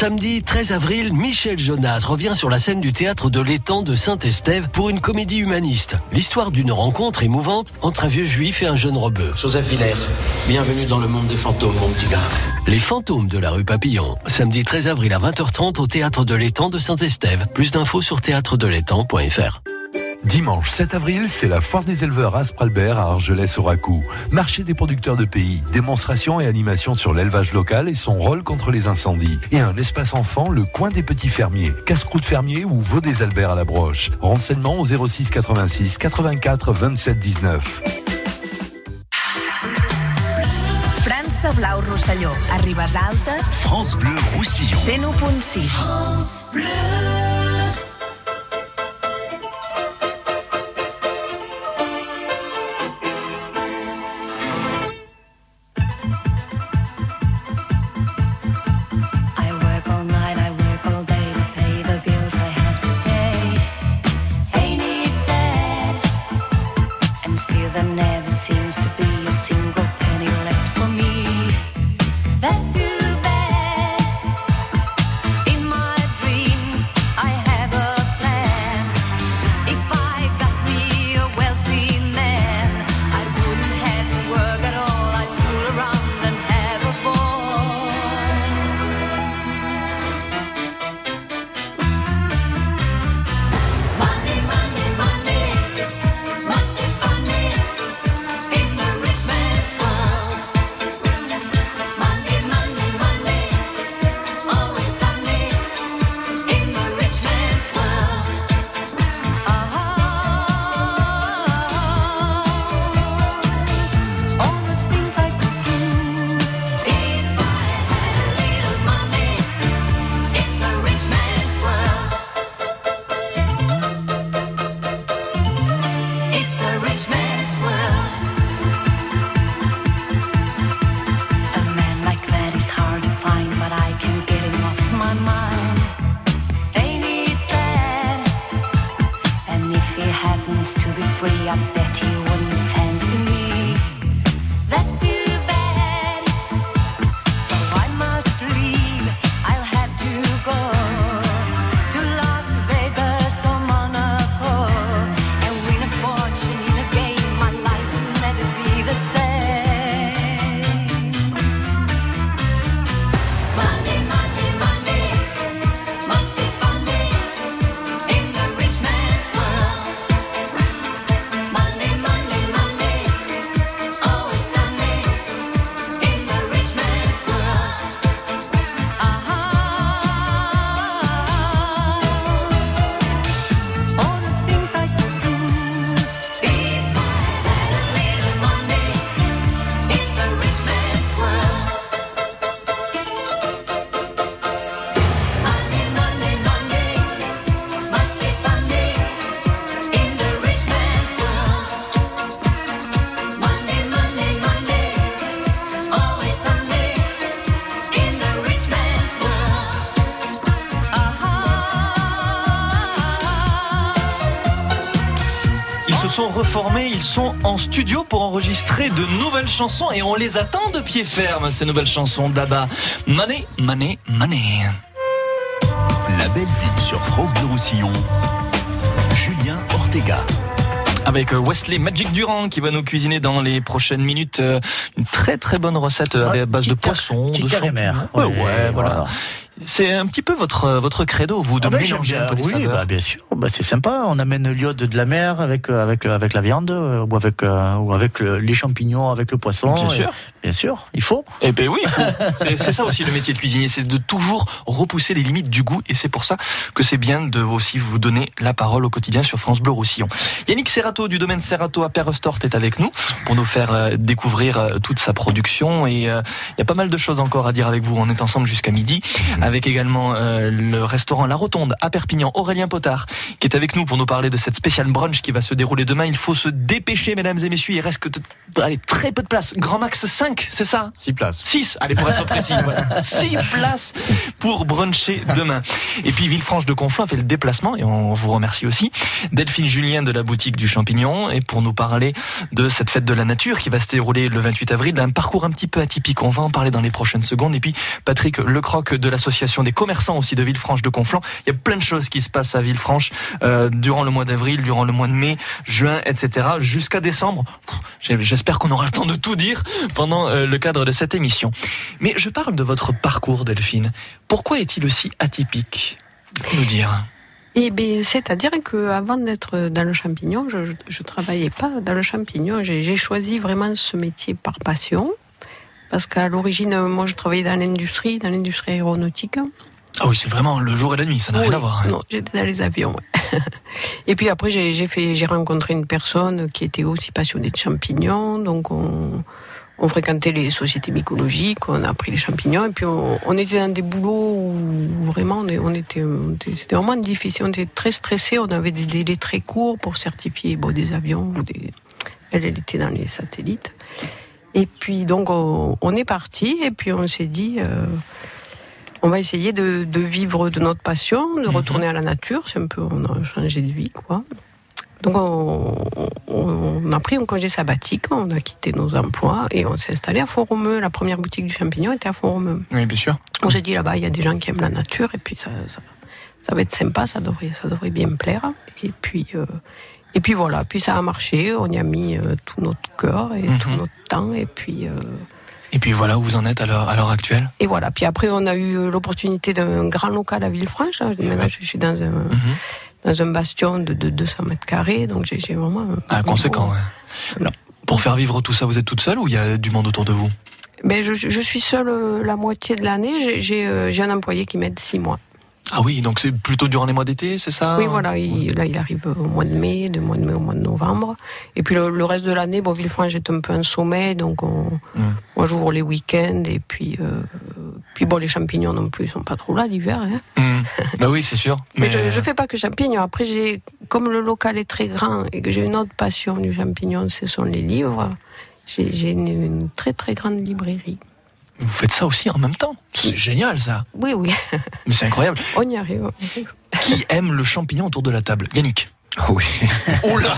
Samedi 13 avril, Michel Jonas revient sur la scène du théâtre de l'étang de Saint-Estève pour une comédie humaniste. L'histoire d'une rencontre émouvante entre un vieux juif et un jeune rebeu. Joseph Villers, bienvenue dans le monde des fantômes, mon petit gars. Les fantômes de la rue Papillon. Samedi 13 avril à 20h30 au théâtre de l'étang de Saint-Estève. Plus d'infos sur théâtredelétang.fr. Dimanche 7 avril, c'est la foire des éleveurs à Spralbert à Argelès-au-Racou. Marché des producteurs de pays, démonstration et animation sur l'élevage local et son rôle contre les incendies. Et un espace enfant, le coin des petits fermiers, casse-croûte fermier ou veau des Alberts à la broche. Renseignements au 06 86 84 27 19. França Blau Rosselló, a Ribes Altes, France Bleu Roussillon. 101.6. I reformés, ils sont en studio pour enregistrer de nouvelles chansons et on les attend de pied ferme, ces nouvelles chansons d'Abba. Money, money, money. La belle ville sur France Bleu Roussillon. Julien Ortega. Avec euh, Wesley Magic Durand qui va nous cuisiner dans les prochaines minutes euh, une très très bonne recette euh, à base de poisson, de champignons. Ouais, voilà. voilà. C'est un petit peu votre votre credo, vous, de Ah ben, mélanger un peu les oui, saveurs. bah, bien sûr. Bah, c'est sympa. On amène l'iode de la mer avec euh, avec euh, avec la viande euh, ou avec ou avec le- les champignons, avec le poisson. Bien Et- sûr. bien sûr. Il faut. Eh ben oui, il faut. c'est ça aussi le métier de cuisinier, c'est de toujours repousser les limites du goût et c'est pour ça que c'est bien de aussi vous donner la parole au quotidien sur France Bleu Roussillon. Yannick Serrato du domaine Serrato à Perrestort est avec nous pour nous faire découvrir toute sa production et euh, il y a pas mal de choses encore à dire avec vous. On est ensemble jusqu'à midi avec également euh, le restaurant La Rotonde à Perpignan, Aurélien Potard qui est avec nous pour nous parler de cette spéciale brunch qui va se dérouler demain. Il faut se dépêcher mesdames et messieurs, il reste que allez, très peu de place. Grand max 5, c'est ça 6 places. 6, allez pour être précis, voilà. 6 places pour bruncher demain. Et puis Villefranche de Conflans fait le déplacement et on vous remercie aussi. Delphine Julien de la boutique du Champignon et pour nous parler de cette fête de la nature qui va se dérouler le 28 avril, un parcours un petit peu atypique. On va en parler dans les prochaines secondes. Et puis Patrick Lecroc de l'association des commerçants aussi de Villefranche de Conflans. Il y a plein de choses qui se passent à Villefranche euh, durant le mois d'avril, durant le mois de mai, juin, etc. jusqu'à décembre. J'espère qu'on aura le temps de tout dire pendant euh, le cadre de cette émission. Mais je parle de votre parcours, Delphine. Pourquoi est-il aussi atypique Faut nous dire? Eh bien, c'est-à-dire que avant d'être dans le champignon, je, je travaillais pas dans le champignon. J'ai choisi vraiment ce métier par passion. Parce qu'à l'origine, moi, je travaillais dans l'industrie, dans l'industrie aéronautique. Ah oui, c'est vraiment le jour et la nuit, ça n'a rien à voir. hein. Non, j'étais dans les avions. et puis après, j'ai j'ai fait, j'ai rencontré une personne qui était aussi passionnée de champignons. Donc, on, on fréquentait les sociétés mycologiques, on a appris les champignons. Et puis, on, on était dans des boulots où vraiment, on, était, c'était vraiment difficile. On était très stressés. On avait des délais très courts pour certifier bon, des avions ou des. Elle, elle était dans les satellites. Et puis, donc, on, on est parti. Et puis, on s'est dit. euh, on va essayer de, de vivre de notre passion, de retourner à la nature. C'est un peu, on a changé de vie, quoi. Donc, on, a pris un congé sabbatique, on a quitté nos emplois et on s'est installé à Font-Romeu. La première boutique du champignon était à Font-Romeu. Oui, bien sûr. On s'est dit là-bas, il y a des gens qui aiment la nature et puis ça, ça, ça va être sympa, ça devrait, ça devrait bien me plaire. Et puis, euh, et puis voilà, puis ça a marché, on y a mis euh, tout notre cœur et tout notre temps et puis. euh, Et puis voilà où vous en êtes à l'heure actuelle. et voilà. Puis après, on a eu euh, l'opportunité d'un grand local à Villefranche. Là. Maintenant, je suis dans un, dans un bastion de, de 200 mètres carrés. Donc, j'ai vraiment. un Ah, conséquent, ouais. Alors, pour faire vivre tout ça, vous êtes toute seule ou il y a du monde autour de vous? Mais je, je suis seule euh, la moitié de l'année. Euh, j'ai un employé qui m'aide six mois. Ah oui, donc c'est plutôt durant les mois d'été, c'est ça Oui, voilà. Il, là, il arrive au mois de mai, de mois de mai au mois de novembre. Et puis le, le reste de l'année, bon, Villefranche est un peu un sommet. Donc, on, moi, j'ouvre les week-ends. Et puis, euh, puis bon, les champignons non plus, ils sont pas trop là l'hiver. Hein. Hmm. Bah oui, c'est sûr. Mais, Mais, je, je fais pas que champignons. Après, j'ai, comme le local est très grand et que j'ai une autre passion du champignon, ce sont les livres. J'ai, j'ai une, une très très grande librairie. Vous faites ça aussi en même temps. C'est génial ça. Oui, oui. Mais c'est incroyable. On y arrive. Qui aime le champignon autour de la table? Yannick. Oui. Oh là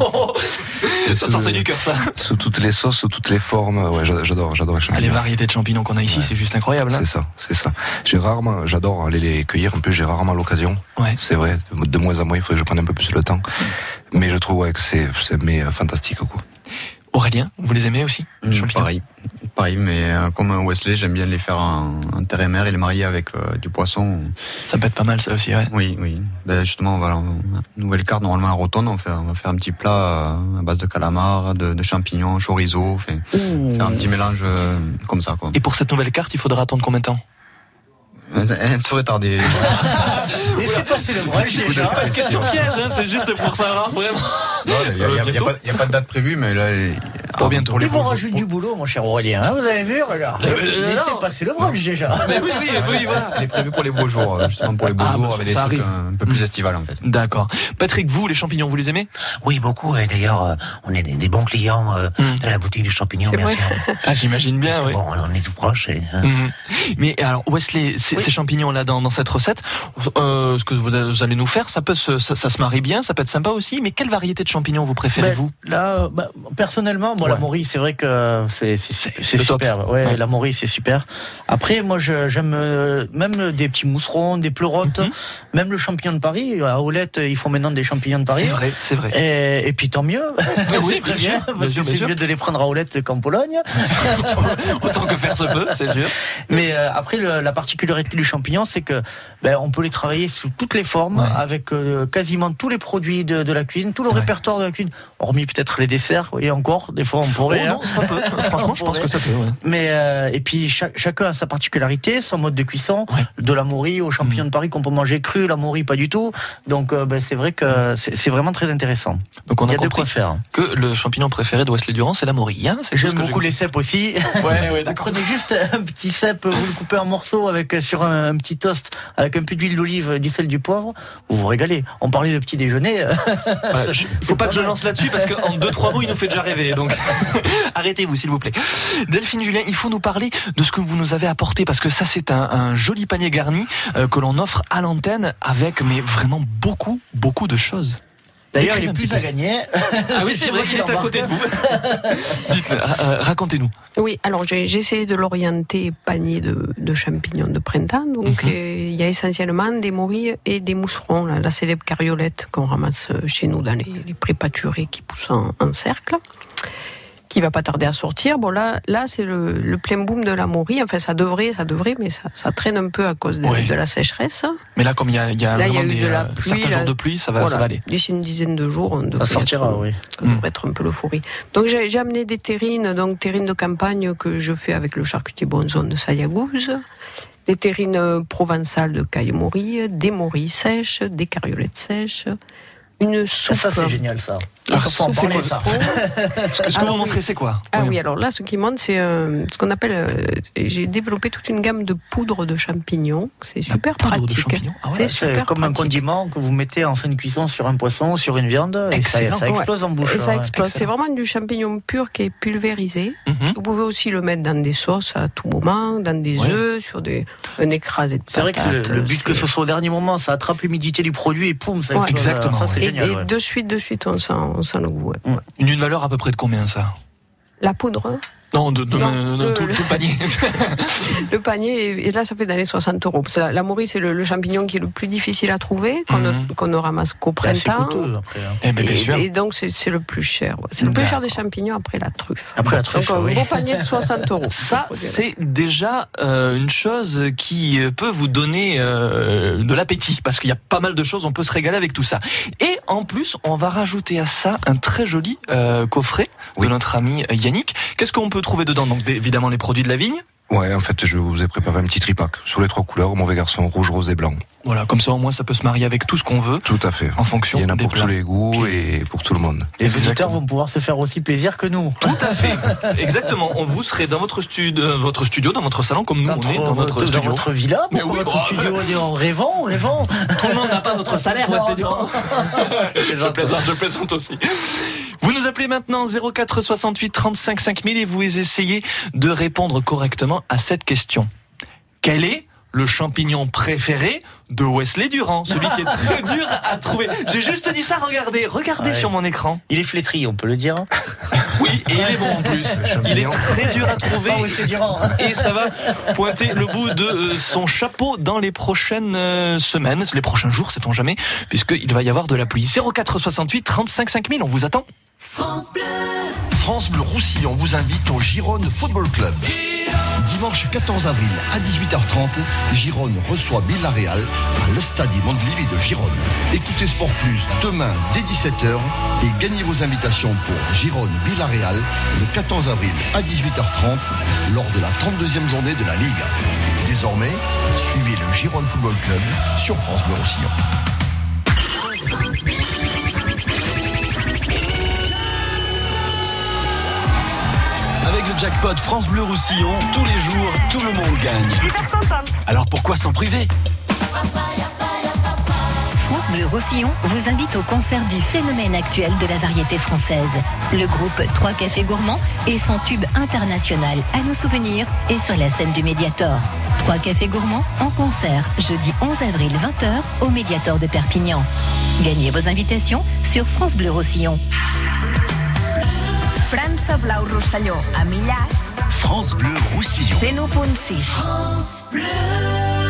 Ça sortait du cœur ça. Sous toutes les sauces, sous toutes les formes. Ouais, j'a- j'adore, j'adore les Ah, les champignons. variétés de champignons qu'on a ici, c'est juste incroyable. hein. C'est ça, c'est ça. J'ai rarement, j'adore aller les cueillir. En plus, j'ai rarement l'occasion. Ouais. C'est vrai. De moins en moins, il faudrait que je prenne un peu plus le temps. Mais je trouve ouais, que c'est, c'est mais euh, fantastique quoi. Aurélien, vous les aimez aussi Mm, champignons pareil, pareil, mais euh, comme Wesley, j'aime bien les faire en, en terre et mer et les marier avec euh, du poisson. Ça peut être pas mal ça aussi, ouais. Oui, oui. Ben, justement, voilà, nouvelle carte normalement à Rotonde, on, fait, on va faire un petit plat euh, à base de calamar, de, de champignons, chorizo, enfin, faire un petit mélange comme ça. Quoi. Et pour cette nouvelle carte, il faudra attendre combien de temps? Elle serait tardée. Laissez passer le brunch C'est pas une question piège, hein, c'est juste pour savoir vraiment. Il n'y a, y a- pas- a pas de date prévue, mais là. Pour bientôt. Ils vont rajouter du boulot, mon cher Aurélien. hein, vous avez vu, regarde. Euh, euh, Laissez non. passer le brunch déjà. Mais oui, oui, oui, voilà. Elle est prévue pour les beaux jours, euh, justement pour les beaux Ah, jours, bah, avec des trucs arrive. un peu plus estivales en fait. D'accord. Patrick, vous, les champignons, vous les aimez? Oui, beaucoup. Et d'ailleurs, euh, on est des, des bons clients euh, de la boutique du champignon, C'est bien sûr. Ah, j'imagine bien, Parce que oui. Bon, on est tout proche. Et, hein. Mhm. Mais alors, Wesley, ces, ces champignons-là dans, dans cette recette, euh, ce que vous, allez nous faire, ça peut se, ça, ça se marie bien, ça peut être sympa aussi. Mais quelle variété de champignon vous préférez Ben, vous Là, bah, personnellement, bon, la. Maurice, c'est vrai que c'est super. Ouais, Ouais. la Maurice, c'est super. Après, moi, j'aime euh, même des petits mousserons, des pleurotes, Mhm. même le champignon de Paris. À Aulette, ils font maintenant des champignons de Paris. C'est vrai, c'est vrai. Et, et puis tant mieux. oui, C'est bien bien parce que c'est mieux de les prendre à Aulette qu'en Pologne. Autant que faire se peut, c'est sûr. Mais euh, après, le- la particularité du champignon, c'est que ben, on peut les travailler sous toutes les formes, Ouais. avec euh, quasiment tous les produits de, de la cuisine, tout le vrai. répertoire de la cuisine, hormis peut-être les desserts. Et encore, des fois, on pourrait. Oh non, hein. ça peut. Franchement, je pense que ça peut. ouais. Mais euh, et puis chacun a sa particularité, son mode de cuisson, de la morille au Mm. champignon de Paris qu'on peut manger cru, la morille pas du tout. Donc euh, ben, c'est vrai que c'est vraiment très intéressant. Donc on Il a y a de compris quoi faire. que le champignon préféré de Wesley Durand, c'est la morille. Hein J'aime beaucoup les cèpes aussi. Ouais, ouais, Vous prenez juste un petit cèpe, vous le coupez en morceaux avec sur un, un petit toast avec un peu d'huile d'olive, du sel, du poivre. Vous vous régalez. On parlait de petit déjeuner. Ouais, je- Il faut pas que je lance là-dessus parce qu'en deux trois mots il nous fait déjà rêver. Donc arrêtez-vous s'il vous plaît. Delphine Julien, il faut nous parler de ce que vous nous avez apporté parce que ça c'est un, un joli panier garni euh, que l'on offre à l'antenne avec mais vraiment beaucoup beaucoup de choses. D'ailleurs, il est plus à gagner. Ah oui c'est vrai qu'il est à côté de vous. Euh, racontez-nous. Oui, alors j'ai essayé de l'orienter panier de, de champignons de printemps. Donc Mhm. euh, il y a essentiellement des morilles et des mousserons, là, la célèbre cariolette qu'on ramasse chez nous dans les, les prépâturés qui poussent en, en cercle, qui va pas tarder à sortir. Bon là, là c'est le, le plein boom de la morille. Enfin ça devrait, ça devrait, mais ça, ça traîne un peu à cause de, Oui. de la sécheresse. Mais là comme il y a, il y a Là, y a eu des de la euh, pluie, certains là. jours de pluie, ça va Voilà. ça va aller. D'ici une dizaine de jours, on devrait, Ça sortira, être, oui. ça devrait être un peu l'euphorie. Donc j'ai j'ai amené des terrines, donc terrines de campagne que je fais avec le charcutier Bonzon de Sayagouze, des terrines euh, provençales de caille-morille, des morilles sèches, des cariolettes sèches, une soupe. Ça, c'est génial, ça. Ah, c'est quoi ça. Ce que, ce que vous oui. montrez c'est quoi Ah Oui. oui, alors là, ce qui monte, c'est euh, ce qu'on appelle. euh, j'ai développé toute une gamme de poudre de champignons. C'est super pratique. Ah ouais, c'est super comme un condiment que vous mettez en fin de cuisson sur un poisson sur une viande. Et ça, Excellent. ça explose en bouche. Et ça explose. C'est vraiment du champignon pur qui est pulvérisé. Mhm. Vous pouvez aussi le mettre dans des sauces à tout moment, dans des Ouais. œufs, sur des, un écrasé de C'est vrai que le, but que ce soit au dernier moment, ça attrape l'humidité du produit et poum, ça explose. Exactement, Ça, Et, génial. et ouais. de suite, de suite, on sent, goût. ouais. Une, valeur à peu près de combien ça? La poudre. Non, de, de- Non, de- de- le- tout, le- tout le panier. le panier, et là, ça fait dans les 60 euros. La, morille, c'est le, le champignon qui est le plus difficile à trouver, qu'on Mhm. ne, qu'on ne ramasse qu'au printemps. coûteux, après. hein. Bien Et, sûr. et donc, c'est c'est le plus cher. ouais. C'est le plus cher des champignons après la truffe. Après la truffe, Donc, un oui. gros panier de 60 euros. Ça, c'est déjà euh, une chose qui euh, peut vous donner euh, de l'appétit, parce qu'il y a pas mal de choses, on peut se régaler avec tout ça. Et en plus, on va rajouter à ça un très joli euh, coffret de notre ami Yannick. Qu'est-ce qu'on peut trouver dedans Donc, évidemment, les produits de la vigne. Ouais, en fait, je vous ai préparé un petit tripack sur les trois couleurs, mauvais garçon, rouge, rose et blanc. Voilà, comme ça, au moins, ça peut se marier avec tout ce qu'on veut. Tout à fait. En fonction Il y en a pour plats. tous les goûts et pour tout le monde. Les Exactement. auditeurs vont pouvoir se faire aussi plaisir que nous. Tout à fait, exactement. On vous serez dans votre studio, votre studio, dans votre salon, comme nous on est dans dans studio. votre villa, Mais oui, votre bah, studio on est en rêvant, rêvant? Tout le monde n'a pas votre salaire, Non, Wesley non. Je plaisante, je plaisante aussi. Vous nous appelez maintenant 04 68 35 5000 et vous essayez de répondre correctement à cette question. Quel est le champignon préféré de Wesley Durand, celui qui est très dur à trouver. J'ai juste dit ça, regardez, regardez Ouais. sur mon écran. Il est flétri, on peut le dire. Oui, et il est bon en plus. Il est très dur à trouver. Durand. Et ça va pointer le bout de euh, son chapeau dans les prochaines euh, semaines, les prochains jours, sait-on jamais, puisqu'il va y avoir de la pluie. 04 68 35 5000, on vous attend. France Bleu. France Bleu Roussillon vous invite au Gironne Football Club. Dimanche 14 avril à 18h30, Gironne reçoit Villarreal à l'Estade Mondelivi de Gironne. Écoutez Sport Plus demain dès 17h et gagnez vos invitations pour Gironne Villarreal le 14 avril à 18h30 lors de la 32e journée de la Ligue. Désormais, suivez le Gironne Football Club sur France Bleu Roussillon. Avec le jackpot France Bleu Roussillon, tous les jours, tout le monde gagne. Alors pourquoi s'en priver France Bleu Roussillon vous invite au concert du phénomène actuel de la variété française. Le groupe Trois Cafés Gourmands et son tube international à nos souvenirs est sur la scène du Médiator. Trois Cafés Gourmands en concert jeudi 11 avril 20h au Médiator de Perpignan. Gagnez vos invitations sur France Bleu Roussillon. França Blau Rosselló, a Millàs, France Bleu Roussillon. 101.6. France Bleu.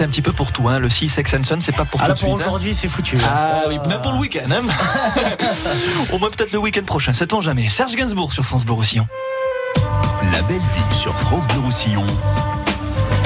Repasser un petit peu pour tout. Hein. Le 6 Sex and Son, c'est pas pour Ah, tout pour hein. aujourd'hui, c'est foutu. Ah oui, même pour le week-end. Hein. Au moins peut-être le week-end prochain, sait-on jamais. Serge Gainsbourg sur France Bleu Roussillon. La belle vie sur France Bleu Roussillon.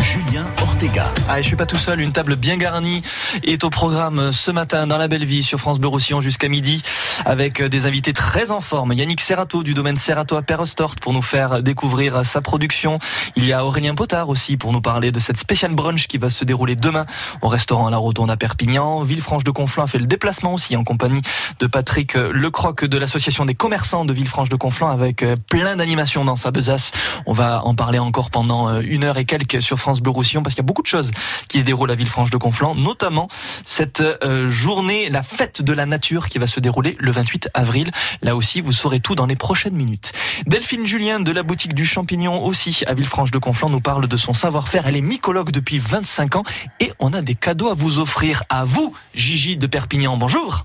Julien Ortega. Ah, et je suis pas tout seul, une table bien garnie est au programme ce matin dans la belle vie sur France Bleu Roussillon jusqu'à midi avec des invités très en forme. Yannick Serrato du domaine Serrato à Perrestort pour nous faire découvrir sa production. Il y a Aurélien Potard aussi pour nous parler de cette spéciale brunch qui va se dérouler demain au restaurant la Rotonde à Perpignan. Villefranche de Conflans fait le déplacement aussi en compagnie de Patrick Lecroc de l'association des commerçants de Villefranche de Conflans avec plein d'animations dans sa besace. On va en parler encore pendant une heure et quelques sur France Bleu Roussillon parce qu'il y a beaucoup de choses qui se déroulent à Villefranche de Conflans, notamment cette euh, journée, la fête de la nature qui va se dérouler le 28 avril. Là aussi, vous saurez tout dans les prochaines minutes. Delphine Julien de la boutique du Champignon aussi à Villefranche de Conflans nous parle de son savoir-faire. Elle est mycologue depuis 25 ans et on a des cadeaux à vous offrir à vous, Gigi de Perpignan. Bonjour.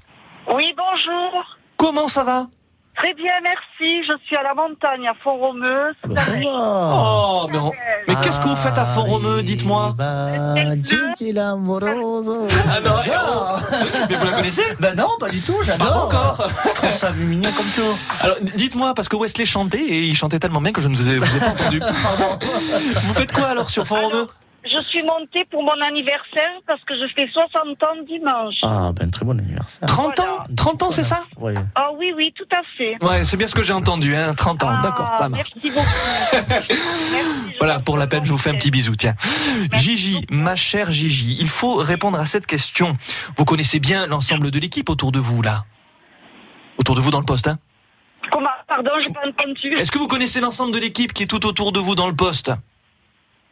Oui, bonjour. Comment ça va? Très bien, merci. Je suis à la montagne, à Font-Romeu. Oh, mais, on- mais qu'est-ce que vous faites à Font-Romeu, dites-moi Gigi l'amoroso. Ah non, Mais vous la connaissez Ben non, pas du tout, j'adore. Pas encore. Ça mignon comme tout. Alors, dites-moi, parce que Wesley chantait et il chantait tellement bien que je ne vous ai, vous ai pas entendu. vous faites quoi alors sur Font-Romeu? Je suis montée pour mon anniversaire parce que je fais 60 ans dimanche. Ah, ben très bon anniversaire. 30 ans 30 ans, c'est ça Oui. Ah oui, oui, tout à fait. Ouais, c'est bien ce que j'ai entendu, hein, 30 ans. D'accord, ça marche. Merci beaucoup. Voilà, pour la peine, je vous fais un petit bisou, tiens. Gigi, ma chère Gigi, il faut répondre à cette question. Vous connaissez bien l'ensemble de l'équipe autour de vous, là Autour de vous dans le poste, hein Comment Pardon, j'ai pas entendu. Est-ce que vous connaissez l'ensemble de l'équipe qui est tout autour de vous dans le poste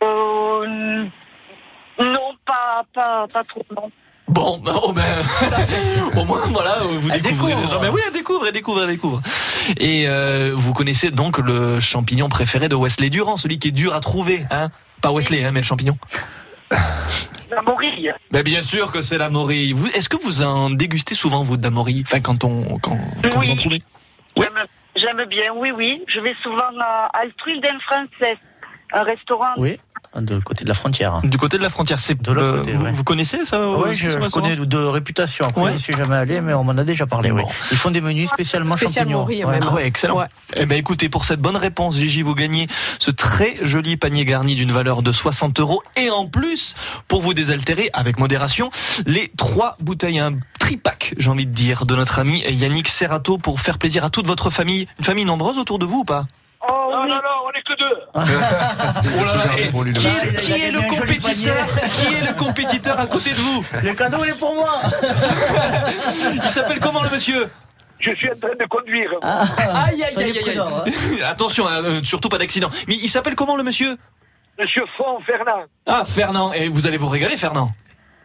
Euh, non, pas, pas, pas trop, non. Bon, ben, oh ben, au moins voilà, euh, vous découvrez les gens. Ben oui, elle découvre, elle découvre, elle découvre. Et euh, vous connaissez donc le champignon préféré de Wesley Durand, celui qui est dur à trouver, hein Pas Wesley, hein, mais le champignon. La morille. Ben bien sûr que c'est la morille. Vous, est-ce que vous en dégustez souvent vous de la morille? Enfin, quand on, quand, quand vous en trouvez? J'aime- J'aime bien, oui, oui. Je vais souvent à Altrui d'un Français, un restaurant. Oui, de côté de la frontière. Du côté de la frontière, c'est De l'autre euh, côté, vous, ouais. vous connaissez ça Oui, euh, je, je connais de, réputation. Après, Ouais. je ne suis jamais allé, mais on m'en a déjà parlé. Oui. Ils font des menus spécialement Spécial champignons. Ouais. même. Ah ouais, excellent. Eh ben écoutez, pour cette bonne réponse, Gigi, vous gagnez ce très joli panier garni d'une valeur de 60 euros. Et en plus, pour vous désaltérer avec modération, les trois bouteilles, un tripack, j'ai envie de dire, de notre ami Yannick Serrato pour faire plaisir à toute votre famille. Une famille nombreuse autour de vous ou pas? Oh, non, non, non, on est que deux. Oh là là, et le qui, est, qui est le compétiteur Qui est le compétiteur à côté de vous Le cadeau, il est pour moi Il s'appelle comment le monsieur Je suis en train de conduire. Aïe aïe soyez aïe aïe prudent, aïe Attention, hein, euh, surtout pas d'accident. Mais il s'appelle comment le monsieur Monsieur Font Fernand. Ah Fernand, et vous allez vous régaler Fernand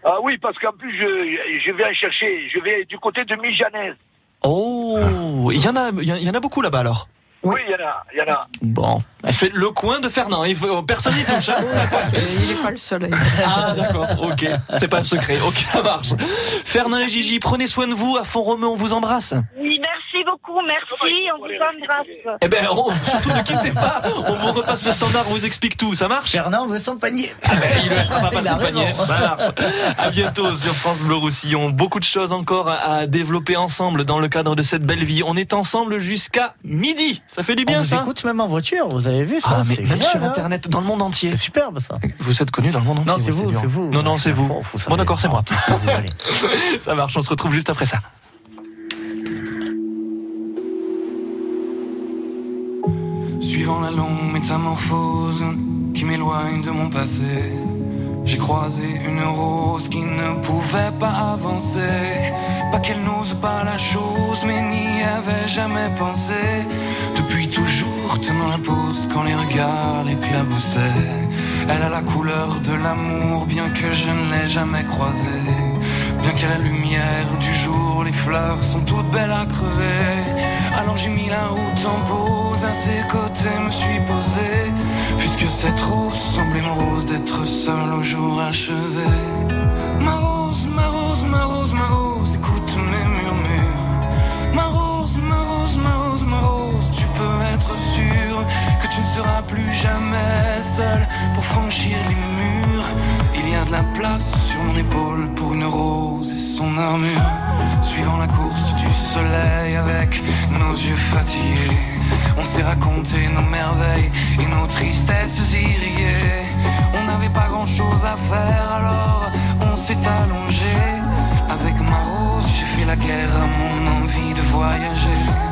Ah oui, parce qu'en plus, je, je vais en chercher. Je vais du côté de Mijanès. Oh, il y en a, il y en a beaucoup là-bas alors. Oui, il y en a. Il y en a. Bon, elle fait le coin de Fernand. Il faut- personne n'y touche. hein. Il n'est pas le seul. Ah d'accord, ok, c'est pas le secret. Ok, ça marche. Fernand et Gigi, prenez soin de vous. À fond Romeu, on vous embrasse. Oui, merci beaucoup, merci, on vous embrasse. Eh ben, oh, surtout ne quittez pas. On vous repasse le standard, on vous explique tout. Ça marche? Fernand veut son panier. Ah ben, il ne laissera pas passer le panier. Ça marche. À bientôt sur France Bleu Roussillon. Beaucoup de choses encore à développer ensemble dans le cadre de cette belle vie. On est ensemble jusqu'à midi. Ça fait du bien on ça. écoute même en voiture, vous avez vu ça Ah, mais même génial, sur hein. Internet, dans le monde entier. C'est superbe ça. Vous êtes connu dans le monde entier. Non, c'est vous, c'est vous. Non, non, c'est vous. Bon, d'accord, c'est moi. Ça marche, on se retrouve juste après ça. Suivant la longue métamorphose qui m'éloigne de mon passé, j'ai croisé une rose qui ne pouvait pas avancer. Pas qu'elle n'ose pas la chose, mais n'y avait jamais pensé. Depuis toujours, tenant la pose quand les regards l'éclaboussaient. Elle a la couleur de l'amour, bien que je ne l'ai jamais croisée. Bien qu'à la lumière du jour, les fleurs sont toutes belles à crever. Alors j'ai mis la route en pause, à ses côtés me suis posé. Puisque cette rose semblait morose d'être seule au jour achevé. Rose, rose, que tu ne seras plus jamais seul pour franchir les murs. Il y a de la place sur mon épaule pour une rose et son armure. Suivant la course du soleil avec nos yeux fatigués, on s'est raconté nos merveilles et nos tristesses irriguées. On n'avait pas grand chose à faire alors on s'est allongé. Avec ma rose, j'ai fait la guerre à mon envie de voyager.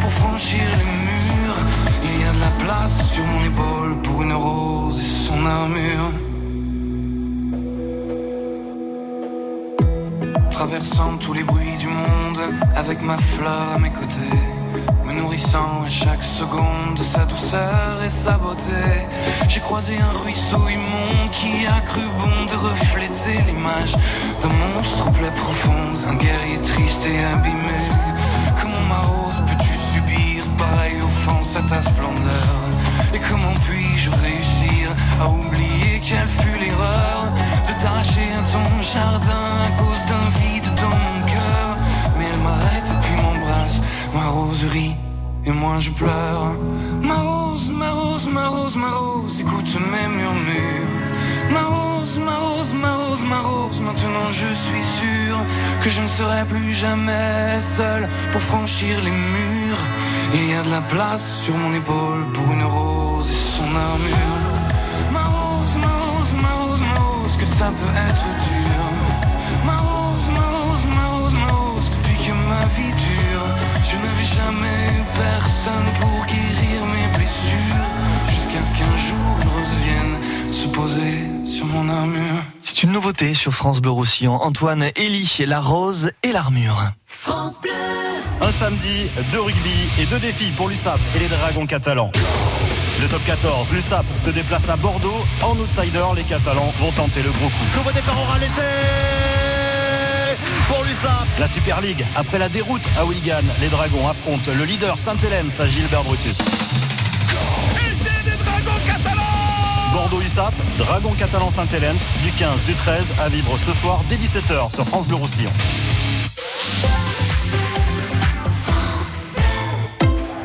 pour franchir les murs. Il y a de la place sur mon épaule pour une rose et son armure. Traversant tous les bruits du monde avec ma fleur à mes côtés, me nourrissant à chaque seconde de sa douceur et sa beauté. J'ai croisé un ruisseau immonde qui a cru bon de refléter l'image d'un monstre aux plaies profondes, un guerrier triste et abîmé. à ta splendeur. Et comment puis-je réussir à oublier quelle fut l'erreur De t'arracher à ton jardin à cause d'un vide dans mon cœur? Mais elle m'arrête et puis m'embrasse, ma roserie et moi je pleure. Ma rose, ma rose, ma rose, ma rose, écoute mes murmures. Ma rose, ma rose, ma rose, ma rose, maintenant je suis sûr que je ne serai plus jamais seul pour franchir les murs. Il y a de la place sur mon épaule pour une rose et son armure. Ma rose, ma rose, ma rose, ma rose, que ça peut être dur. Ma rose, ma rose, ma rose, ma rose, depuis que ma vie dure, je n'avais jamais eu personne pour guérir mes blessures. Jusqu'à ce qu'un jour une rose vienne se poser sur mon armure. C'est une nouveauté sur France Bleu Roussillon. Antoine Elie, la rose et l'armure. France Bleu. Un samedi, deux rugby et deux défis pour l'USAP et les Dragons catalans. Le top 14, l'USAP se déplace à Bordeaux. En outsider, les Catalans vont tenter le gros coup. Nouveau départ aura laissé pour l'USAP. La Super League, après la déroute à Wigan, les Dragons affrontent le leader Saint-Hélène Gilbert Brutus. Bordeaux USAP, Dragon Catalan Saint-Hélène, du 15, du 13 à vivre ce soir dès 17h sur France Bleu Roussillon.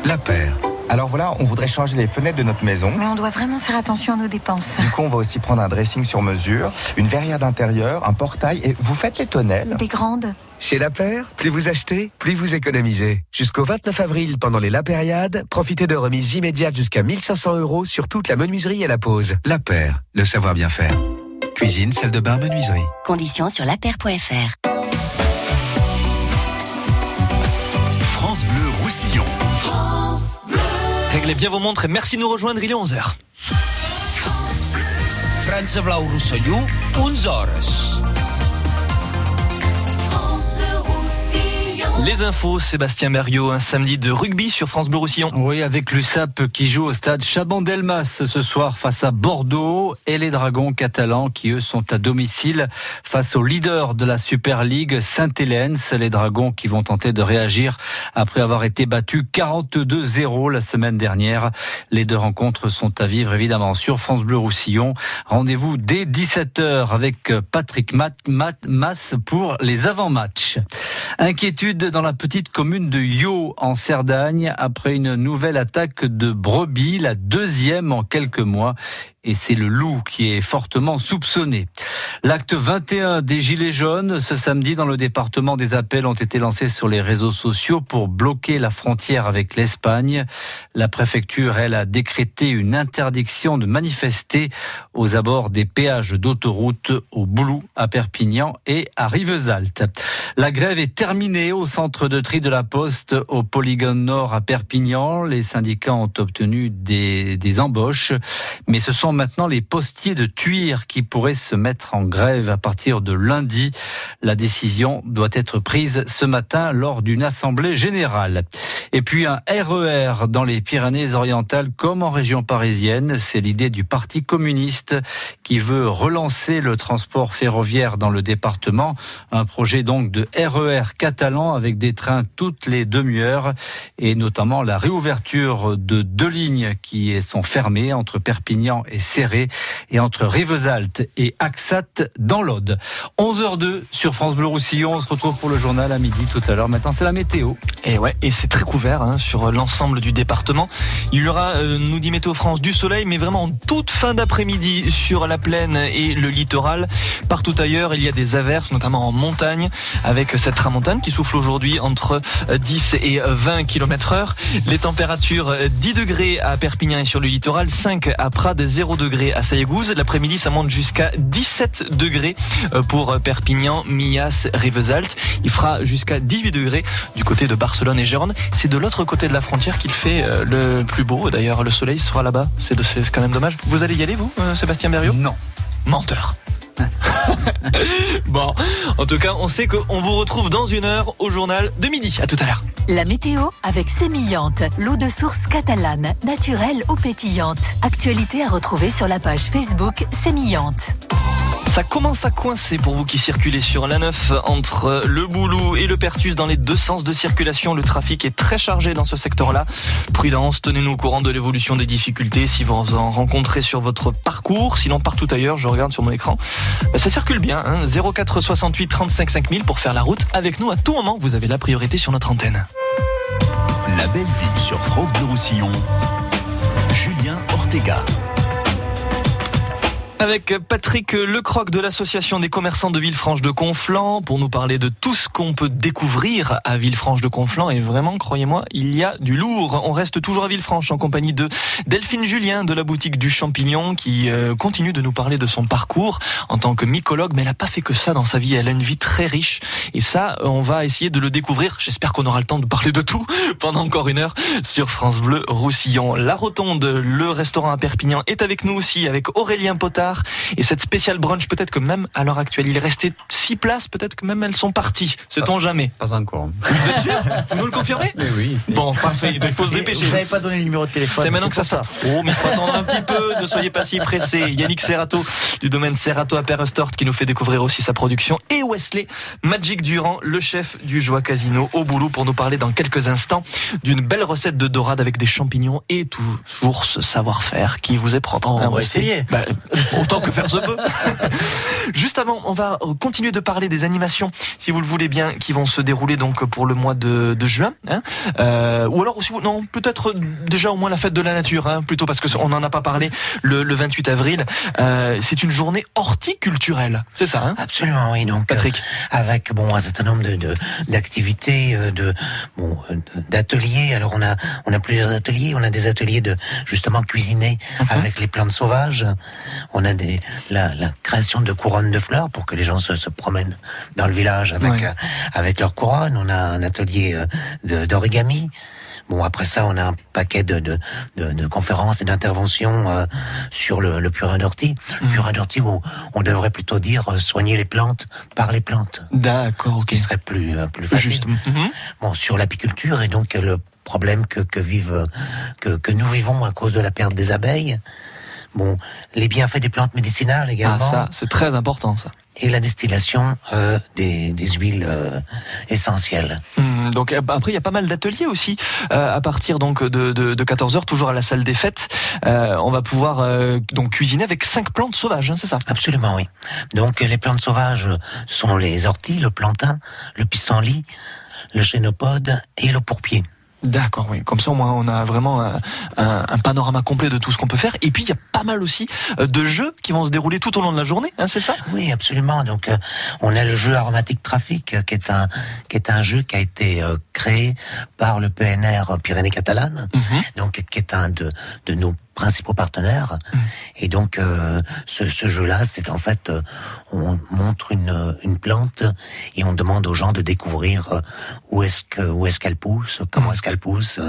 La paire. Alors voilà, on voudrait changer les fenêtres de notre maison. Mais on doit vraiment faire attention à nos dépenses. Du coup, on va aussi prendre un dressing sur mesure, une verrière d'intérieur, un portail et vous faites les tonnelles. Des grandes. Chez La Paire, plus vous achetez, plus vous économisez. Jusqu'au 29 avril, pendant les La Périade, profitez de remises immédiates jusqu'à 1500 euros sur toute la menuiserie et la pose. La Paire, le savoir bien faire. Cuisine, salle de bain, menuiserie. Conditions sur lapaire.fr. France Bleu Roussillon. Réglez bien vos montres et merci de nous rejoindre, il est 11h. France Blau Roussillon, 11 Les infos, Sébastien Berriot, un samedi de rugby sur France Bleu Roussillon. Oui, avec l'USAP qui joue au stade Chaban-Delmas ce soir face à Bordeaux et les Dragons catalans qui eux sont à domicile face au leader de la Super League, Saint-Hélène. Les Dragons qui vont tenter de réagir après avoir été battus 42-0 la semaine dernière. Les deux rencontres sont à vivre évidemment sur France Bleu Roussillon. Rendez-vous dès 17h avec Patrick Mat Mat Mas pour les avant-matchs. Inquiétude dans la petite commune de Yo en Cerdagne après une nouvelle attaque de brebis, la deuxième en quelques mois et c'est le loup qui est fortement soupçonné. L'acte 21 des Gilets jaunes, ce samedi dans le département des appels ont été lancés sur les réseaux sociaux pour bloquer la frontière avec l'Espagne. La préfecture, elle, a décrété une interdiction de manifester aux abords des péages d'autoroute au Boulou, à Perpignan et à Rivesaltes. La grève est terminée au centre de tri de la Poste au Polygone Nord à Perpignan. Les syndicats ont obtenu des, des embauches, mais ce sont maintenant les postiers de Tuire qui pourraient se mettre en grève à partir de lundi. La décision doit être prise ce matin lors d'une assemblée générale. Et puis un RER dans les Pyrénées-Orientales comme en région parisienne, c'est l'idée du Parti communiste qui veut relancer le transport ferroviaire dans le département. Un projet donc de RER catalan avec des trains toutes les demi-heures et notamment la réouverture de deux lignes qui sont fermées entre Perpignan et serré et entre Rivesaltes et Axat dans l'Aude. 11h02 sur France Bleu Roussillon. On se retrouve pour le journal à midi tout à l'heure. Maintenant, c'est la météo. Et ouais, et c'est très couvert hein, sur l'ensemble du département. Il y aura, euh, nous dit Météo France, du soleil, mais vraiment en toute fin d'après-midi sur la plaine et le littoral. Partout ailleurs, il y a des averses, notamment en montagne, avec cette tramontane qui souffle aujourd'hui entre 10 et 20 km heure. Les températures 10 degrés à Perpignan et sur le littoral, 5 à Prades, 0 degrés à Saillagouze. L'après-midi, ça monte jusqu'à 17 degrés euh, pour Perpignan, Millas, Rivesaltes. Il fera jusqu'à 18 degrés du côté de Barcelone et Gérone. C'est de l'autre côté de la frontière qu'il fait euh, le plus beau. D'ailleurs, le soleil sera là-bas. C'est quand même dommage. Vous allez y aller, vous, euh, Sébastien Berriot? Non. Menteur. bon, en tout cas, on sait qu'on vous retrouve dans une heure au journal de midi. À tout à l'heure. La météo avec Sémillante, l'eau de source catalane, naturelle ou pétillante. Actualité à retrouver sur la page Facebook Sémillante. Ça commence à coincer pour vous qui circulez sur la 9 entre le Boulou et le Pertus dans les deux sens de circulation. Le trafic est très chargé dans ce secteur-là. Prudence, tenez-nous au courant de l'évolution des difficultés si vous en rencontrez sur votre parcours. Sinon, partout ailleurs, je regarde sur mon écran, bah, ça circule bien. Hein 04 68 35 5000 pour faire la route avec nous à tout moment. Vous avez la priorité sur notre antenne. La belle ville sur France Bleu Roussillon. Julien Ortega. Avec Patrick Lecroc de l'association des commerçants de Villefranche de Conflans pour nous parler de tout ce qu'on peut découvrir à Villefranche de Conflans et vraiment croyez-moi il y a du lourd. On reste toujours à Villefranche en compagnie de Delphine Julien de la boutique du Champignon qui euh, continue de nous parler de son parcours en tant que mycologue mais elle n'a pas fait que ça dans sa vie, elle a une vie très riche et ça on va essayer de le découvrir. J'espère qu'on aura le temps de parler de tout pendant encore une heure sur France Bleu Roussillon. La Rotonde, le restaurant à Perpignan est avec nous aussi avec Aurélien Potard et cette spéciale brunch, peut-être que même à l'heure actuelle, il restait six places, peut-être que même elles sont parties. Sait-on jamais Pas encore. Vous êtes sûr Vous nous le confirmez Oui. Bon, parfait. Il faut se dépêcher. Vous n'avez pas donné le numéro de téléphone. C'est maintenant que ça se passe. Oh, mais il faut attendre un petit peu. Ne soyez pas si pressés. Yannick Serrato du domaine Serrato à Perrestort qui nous fait découvrir aussi sa production. Et Wesley Magic Durand, le chef du Joie Casino au boulot pour nous parler dans quelques instants d'une belle recette de dorade avec des champignons et toujours ce savoir-faire qui vous est propre. Oh, Hein, on va Wesley essayer. Bah, autant que faire se peut. Juste avant, on va continuer de parler des animations, si vous le voulez bien, qui vont se dérouler donc pour le mois de, de juin. hein. Euh, ou alors aussi, non, peut-être déjà au moins la fête de la nature, hein, plutôt parce que on n'en a pas parlé le, le 28 avril. Euh, c'est une journée horticulturelle, c'est ça hein? Absolument, oui. Donc, Patrick. euh, avec bon un certain nombre de d'activités, euh, de bon euh, d'ateliers. Alors on a on a plusieurs ateliers. On a des ateliers de justement cuisiner avec les plantes sauvages. On a des la, la création de couronnes de fleurs pour que les gens se, se promènent dans le village avec Ouais. euh, avec leurs couronnes. On a un atelier euh, d'origami. Bon, après ça, on a un paquet de, de, de, de conférences et d'interventions euh, sur le, le purin d'ortie. Le purin d'ortie, où on devrait plutôt dire euh, soigner les plantes par les plantes. D'accord, ok. Ce qui serait plus, plus facile. Juste. Mhm. Bon, sur l'apiculture et donc le problème que, que vivent, que, que nous vivons à cause de la perte des abeilles. Bon, les bienfaits des plantes médicinales également. Ah, ça, c'est très important, ça. Et la distillation euh, des, des huiles euh, essentielles. Hum, donc euh, après il y a pas mal d'ateliers aussi euh, à partir donc de, de, de 14h toujours à la salle des fêtes Euh, on va pouvoir euh, donc cuisiner avec cinq plantes sauvages hein, c'est ça? Absolument, oui. Donc, les plantes sauvages sont les orties, le plantain, le pissenlit, le chénopode et le pourpier. D'accord, oui. Comme ça, au moins, on a vraiment un, un- un panorama complet de tout ce qu'on peut faire. Et puis, il y a pas mal aussi euh, de jeux qui vont se dérouler tout au long de la journée, hein, c'est ça? Oui, absolument. Donc, euh, on a le jeu aromatique trafic, euh, qui est un qui est un jeu qui a été euh, créé par le PNR Pyrénées-Catalanes, donc qui est un de de nos principaux partenaires. Et donc, euh, ce, ce jeu-là, c'est en fait, euh, on montre une une plante et on demande aux gens de découvrir euh, où est-ce que où est-ce qu'elle pousse, comment est-ce qu'elle pousse,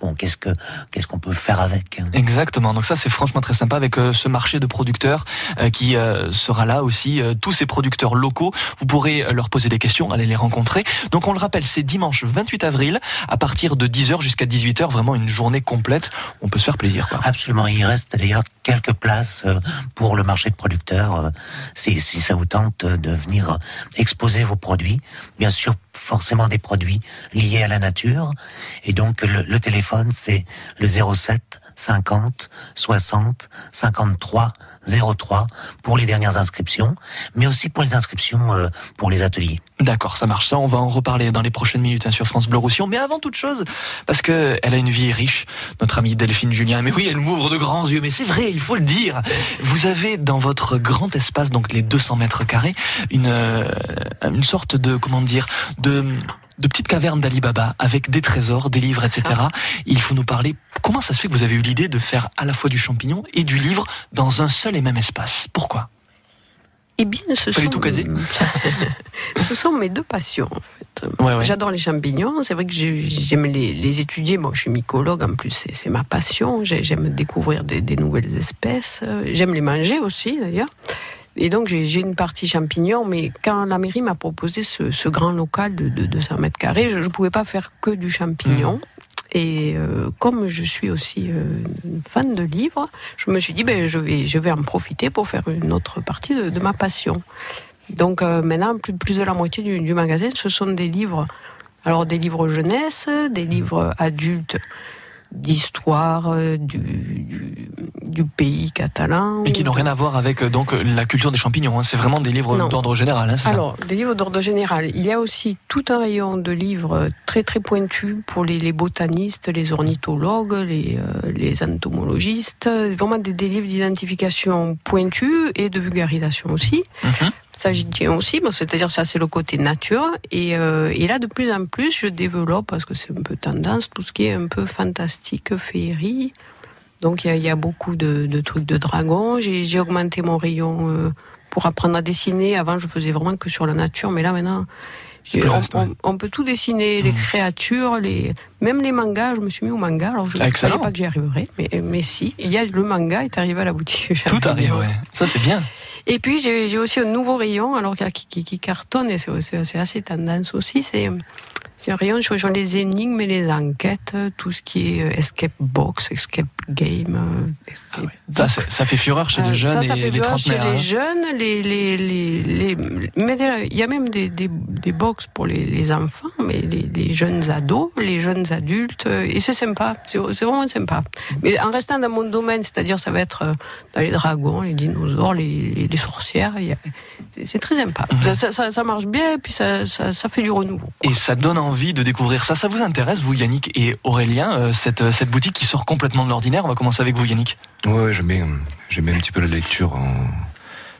bon, qu'est-ce que qu'est-ce qu'on peut faire avec. Exactement. Donc ça, c'est franchement très sympa avec ce marché de producteurs qui sera là aussi. tous ces producteurs locaux, vous pourrez leur poser des questions, aller les rencontrer. Donc on le rappelle, c'est dimanche 28 avril à partir de 10h jusqu'à 18h, vraiment une journée complète. On peut se faire plaisir. Quoi. Absolument. Il reste d'ailleurs quelques places euh, pour le marché de producteurs. euh, Si, ça vous tente de venir exposer vos produits, bien sûr, forcément des produits liés à la nature. Et donc le, téléphone, c'est le 07 50 60 53 03 pour les dernières inscriptions, mais aussi pour les inscriptions euh, pour les ateliers. D'accord, ça marche. Ça, on va en reparler dans les prochaines minutes hein, sur France Bleu Roussillon. Mais avant toute chose, parce que elle a une vie riche, notre amie Delphine Julien. Mais oui, elle m'ouvre de grands yeux. Mais c'est vrai, il faut le dire. Vous avez dans votre grand espace, donc les 200 mètres carrés, une euh, une sorte de comment dire de de petites cavernes d'Alibaba avec des trésors, des livres, etc. Il faut nous parler. Comment ça se fait que vous avez eu l'idée de faire à la fois du champignon et du livre dans un seul et même espace? Pourquoi? Eh bien, ce sont, tout caser ce sont mes deux passions, en fait. Ouais, ouais. J'adore les champignons. C'est vrai que j'ai- j'aime les, les étudier. Moi, je suis mycologue, en plus, c'est ma passion. J'ai- J'aime découvrir des, des nouvelles espèces. Euh, J'aime les manger aussi, d'ailleurs. Et donc, j'ai une partie champignons, mais quand la mairie m'a proposé ce, ce grand local de, de 200 mètres carrés, je ne pouvais pas faire que du champignon. Et euh, comme je suis aussi euh, fan de livres, je me suis dit, ben, je, vais, je vais en profiter pour faire une autre partie de, de ma passion. Donc euh, maintenant, plus, plus de la moitié du, du magasin, ce sont des livres. Alors des livres jeunesse, des livres adultes, d'histoire euh, du, du, du pays catalan. Et qui n'ont rien à voir avec euh, donc la culture des champignons. hein. C'est vraiment des livres d'ordre général. hein, ça Alors, des livres d'ordre général. Il y a aussi tout un rayon de livres très très pointus pour les, les botanistes, les ornithologues, les, euh, les entomologistes. Vraiment des, des livres d'identification pointus et de vulgarisation aussi. Ça, j'y tiens aussi, bon, c'est-à-dire ça, c'est le côté nature. Et, euh, et là, de plus en plus, je développe, parce que c'est un peu tendance, tout ce qui est un peu fantastique, féerie. Donc, il y a, il y a beaucoup de, de trucs de dragons. J'ai augmenté mon rayon euh, pour apprendre à dessiner. Avant, je faisais vraiment que sur la nature, mais là, maintenant, on, vaste, on- on peut tout dessiner, les créatures, les, même les mangas. Je me suis mis au manga, alors je ne savais pas que j'y arriverais, mais, mais si. Il y a le manga est arrivé à la boutique. Tout arrive, ouais. Ça, c'est bien. Et puis j'ai aussi un nouveau rayon, alors qui, cartonne et c'est assez tendance aussi. C'est c'est un rayon sur, sur les énigmes et les enquêtes, tout ce qui est euh, escape box, escape game. euh, escape Ça, fait fureur chez les euh, jeunes ça, ça et fait les peur chez trentenaires. les hein. jeunes, les, les, les, mais il y a même des, des, des box pour les, les enfants, mais les, jeunes ados, les jeunes adultes, euh, et c'est sympa, c'est vraiment sympa. Mais en restant dans mon domaine, c'est-à-dire ça va être dans les dragons, les dinosaures, les, les sorcières, c'est très sympa. Mhm. Ça, marche bien, et puis ça, fait du renouveau. Et ça donne envie de découvrir ça. Ça vous intéresse, vous, Yannick et Aurélien, cette, cette boutique qui sort complètement de l'ordinaire On va commencer avec vous, Yannick. Ouais, j'aime bien, j'aime bien un petit peu la lecture.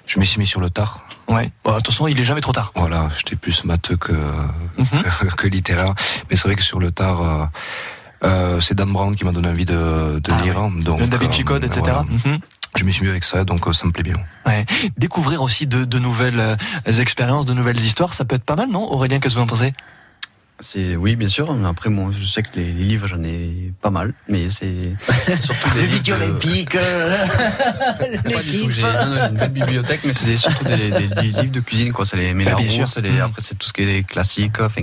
Je me suis mis sur le tard. Ouais. Bon, attention, il est jamais trop tard. Voilà, j'étais plus matheux que, Mhm. que littéraire. Mais c'est vrai que sur le tard, euh, euh, c'est Dan Brown qui m'a donné envie de, de lire. hein. Donc, David euh, Chicode, etc. voilà. Je me suis mis avec ça, donc euh, ça me plaît bien. Ouais. Découvrir aussi de, de nouvelles euh, expériences, de nouvelles histoires, ça peut être pas mal, non Aurélien, qu'est-ce que vous en pensez? C'est oui, bien sûr. Après, moi, je sais que les, les livres, j'en ai pas mal, mais c'est surtout des Le livres olympique, l'équipe. J'ai une belle bibliothèque, mais c'est surtout des, des- des livres de cuisine, quoi. C'est les Mélaros, bien sûr. c'est les- Mhm. après c'est tout ce qui est classique. Enfin,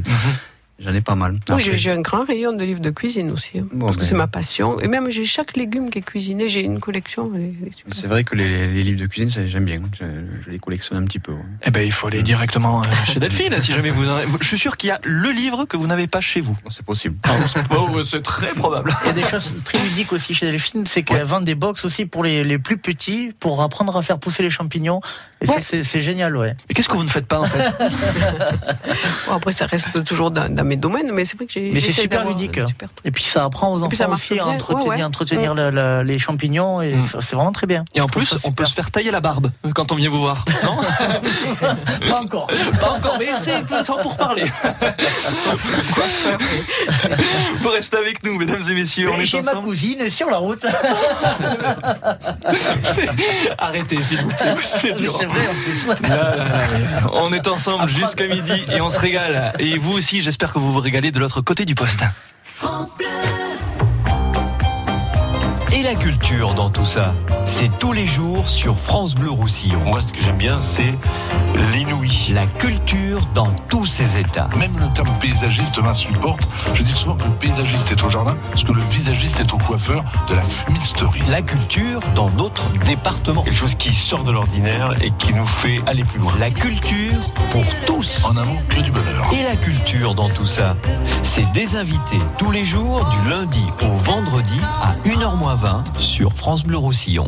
j'en ai pas mal. Oui, j'ai un grand rayon de livres de cuisine aussi, hein, Bon, parce que ben- c'est ma passion. Et même j'ai chaque légume qui est cuisiné, j'ai une collection. super. C'est vrai que les, les livres de cuisine, ça, j'aime bien. Je, je les collectionne un petit peu. ouais. Eh ben, il faut aller directement euh, chez Delphine, si jamais vous. en- Je suis sûr qu'il y a le livre que vous n'avez pas chez vous. C'est possible. Oh, c'est très probable. Il y a des choses très ludiques aussi chez Delphine, c'est qu'elle vend des box aussi pour les, les plus petits, pour apprendre à faire pousser les champignons. Et c'est- c'est c'est génial, ouais. Et qu'est-ce que vous ne faites pas, en fait Bon, après, ça reste toujours dans, dans mes domaines, mais c'est vrai que j'ai. Mais c'est super ludique. super. Et puis ça apprend aux enfants aussi bien. à entretenir, Ouais, ouais. entretenir Mm. la- la- les champignons, et Mm. c'est vraiment très bien. Et en plus, ça on peut se faire tailler la barbe quand on vient vous voir, non Pas encore. Pas encore, mais c'est sans pour parler. Vous restez avec nous, mesdames et messieurs, on Et est chez ma cousine sur la route. Arrêtez, s'il vous plaît, c'est dur. Vrai. Là, là, là, on est ensemble jusqu'à midi et on se régale. Et vous aussi, j'espère que vous vous régalez de l'autre côté du poste. Et la culture dans tout ça, c'est tous les jours sur France Bleu Roussillon. Moi, ce que j'aime bien, c'est l'inouï. La culture dans tous ses états. Même le terme paysagiste m'insupporte. Je dis souvent que le paysagiste est au jardin, parce que le visagiste est au coiffeur de la fumisterie. La culture dans notre département. Quelque chose qui sort de l'ordinaire et qui nous fait aller plus loin. La culture pour tous. En amont, que du bonheur. Et la culture dans tout ça, c'est des invités tous les jours du lundi au vendredi à 1h moins 20 sur France Bleu Roussillon.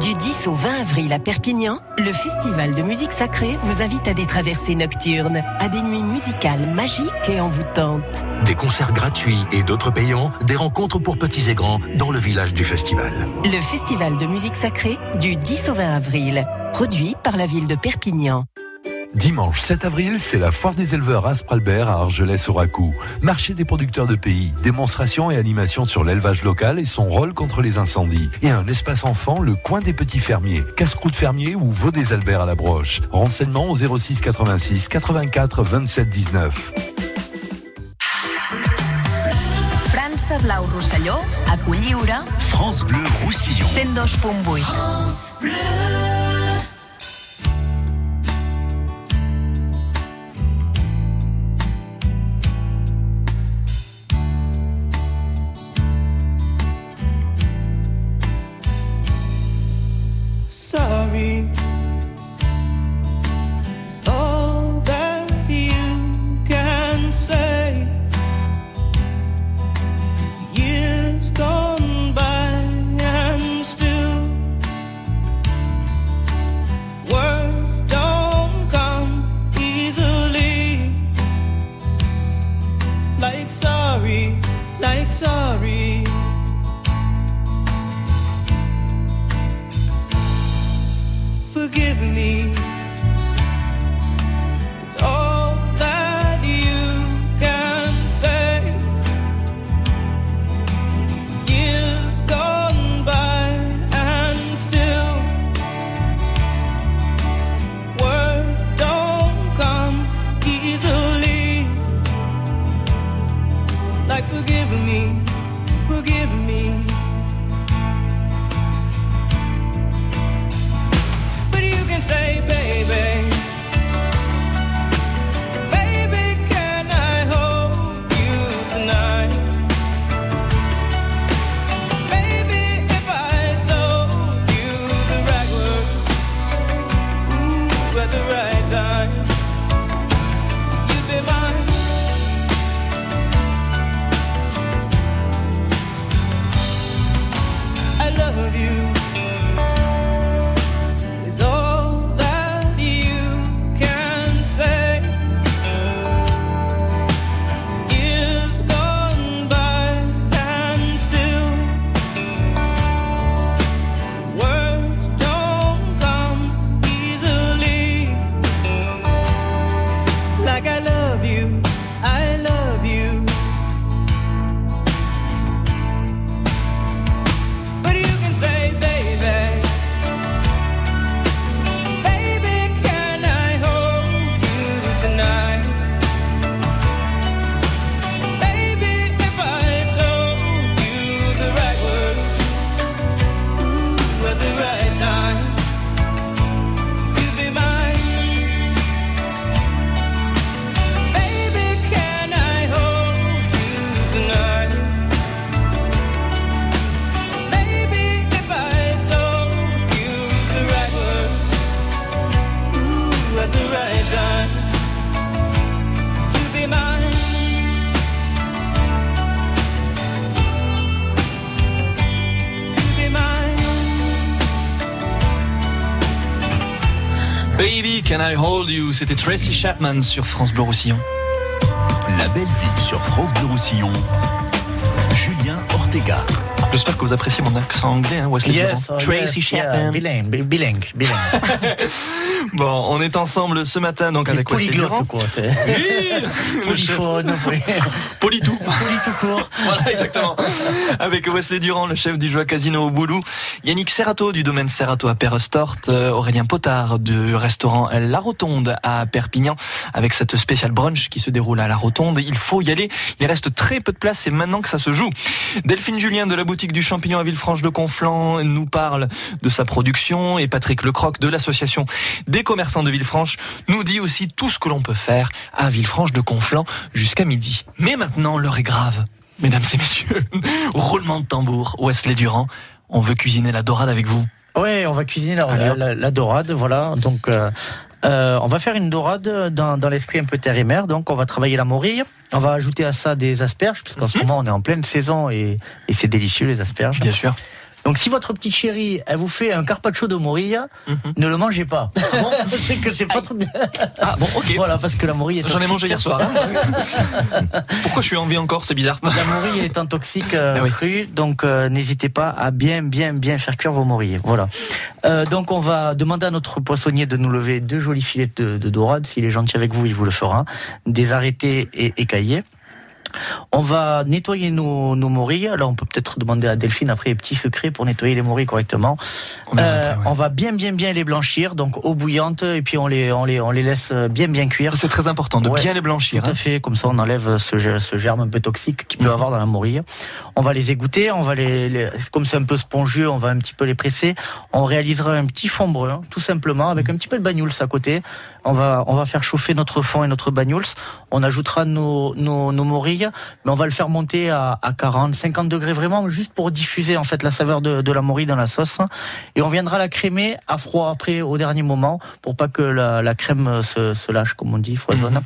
Du 10 au 20 avril à Perpignan, le Festival de musique sacrée vous invite à des traversées nocturnes, à des nuits musicales magiques et envoûtantes. Des concerts gratuits et d'autres payants, des rencontres pour petits et grands dans le village du festival. Le Festival de musique sacrée du 10 au 20 avril, produit par la ville de Perpignan. Dimanche 7 avril, c'est la foire des éleveurs Aspralbert à Argelès-Oracou. Marché des producteurs de pays, démonstration et animation sur l'élevage local et son rôle contre les incendies. Et un espace enfant, le coin des petits fermiers, casse-croûte fermier ou veau des Alberts à la broche. Renseignements au 06 86 84 27 19. França Blau Rosselló, a Culliure, France Bleu Roussillon. 102.8. sorry. It's sorry. Can I hold you C'était Tracy Chapman sur France Bleu Roussillon. La belle vie sur France Bleu Roussillon. Julien Ortega. J'espère que vous appréciez mon accent anglais, hein, Wesley Yes, Durand. oh, Tracy yes, yeah, Chapman. bilingue, bi- bilingue, bilingue. Bon, on est ensemble ce matin donc avec Wesley Durand. quoi, c'est- Oui. Politou. Polytou court. Voilà, exactement. Avec Wesley Durand, le chef du Joie Casino au Boulou, Yannick Serrato du domaine Serrato à Perrestort, euh, Aurélien Potard du restaurant La Rotonde à Perpignan, avec cette spéciale brunch qui se déroule à La Rotonde. Il faut y aller. Il reste très peu de place. C'est maintenant que ça se joue. Delphine Julien de la boutique du Champignon à Villefranche de Conflans nous parle de sa production et Patrick Lecroc de l'association des commerçants de Villefranche nous dit aussi tout ce que l'on peut faire à Villefranche de Conflans jusqu'à midi. Mais maintenant, l'heure est grave. Mesdames et messieurs, roulement de tambour, Wesley Durand, on veut cuisiner la dorade avec vous. Ouais, on va cuisiner la, Allez, hop. la- la dorade, voilà. Donc, euh, euh, on va faire une dorade dans, dans l'esprit un peu terre et mer. Donc, on va travailler la morille. On va ajouter à ça des asperges, puisqu'en ce moment, on est en pleine saison et, et c'est délicieux, les asperges. Bien sûr. Donc, si votre petite chérie, elle vous fait un carpaccio de morille, ne le mangez pas. c'est que c'est pas trop bien. Ah bon, ok. Voilà, parce que la morille est J'en ai mangé hier soir. hein. Pourquoi je suis en vie encore C'est bizarre. La morille étant toxique euh, Ah oui. crue, donc euh, n'hésitez pas à bien, bien, bien faire cuire vos morilles. Voilà. Euh, donc on va demander à notre poissonnier de nous lever deux jolis filets de, de dorade. S'il est gentil avec vous, il vous le fera. Des arrêtés et écaillés. On va nettoyer nos, nos morilles. Alors on peut peut-être demander à Delphine après les petits secrets pour nettoyer les morilles correctement. Euh, on va bien bien bien les blanchir, donc eau bouillante, et puis on les on les on les laisse bien bien cuire. C'est très important de Ouais, bien les blanchir. Tout à hein. fait, comme ça on enlève ce, ge- ce germe un peu toxique qu'il peut avoir dans la morille. On va les égoutter, on va les, les- comme c'est un peu spongieux, on va un petit peu les presser. On réalisera un petit fond brun, tout simplement, avec un petit peu de bagnouls à côté. On va, on va faire chauffer notre fond et notre bagnouls. On ajoutera nos, nos, morilles, mais on va le faire monter à, à 40, 50 degrés vraiment, juste pour diffuser en fait la saveur de, la morille dans la sauce. Et on viendra la crémer à froid après, au dernier moment, pour pas que la, crème se, se lâche, comme on dit, foisonne.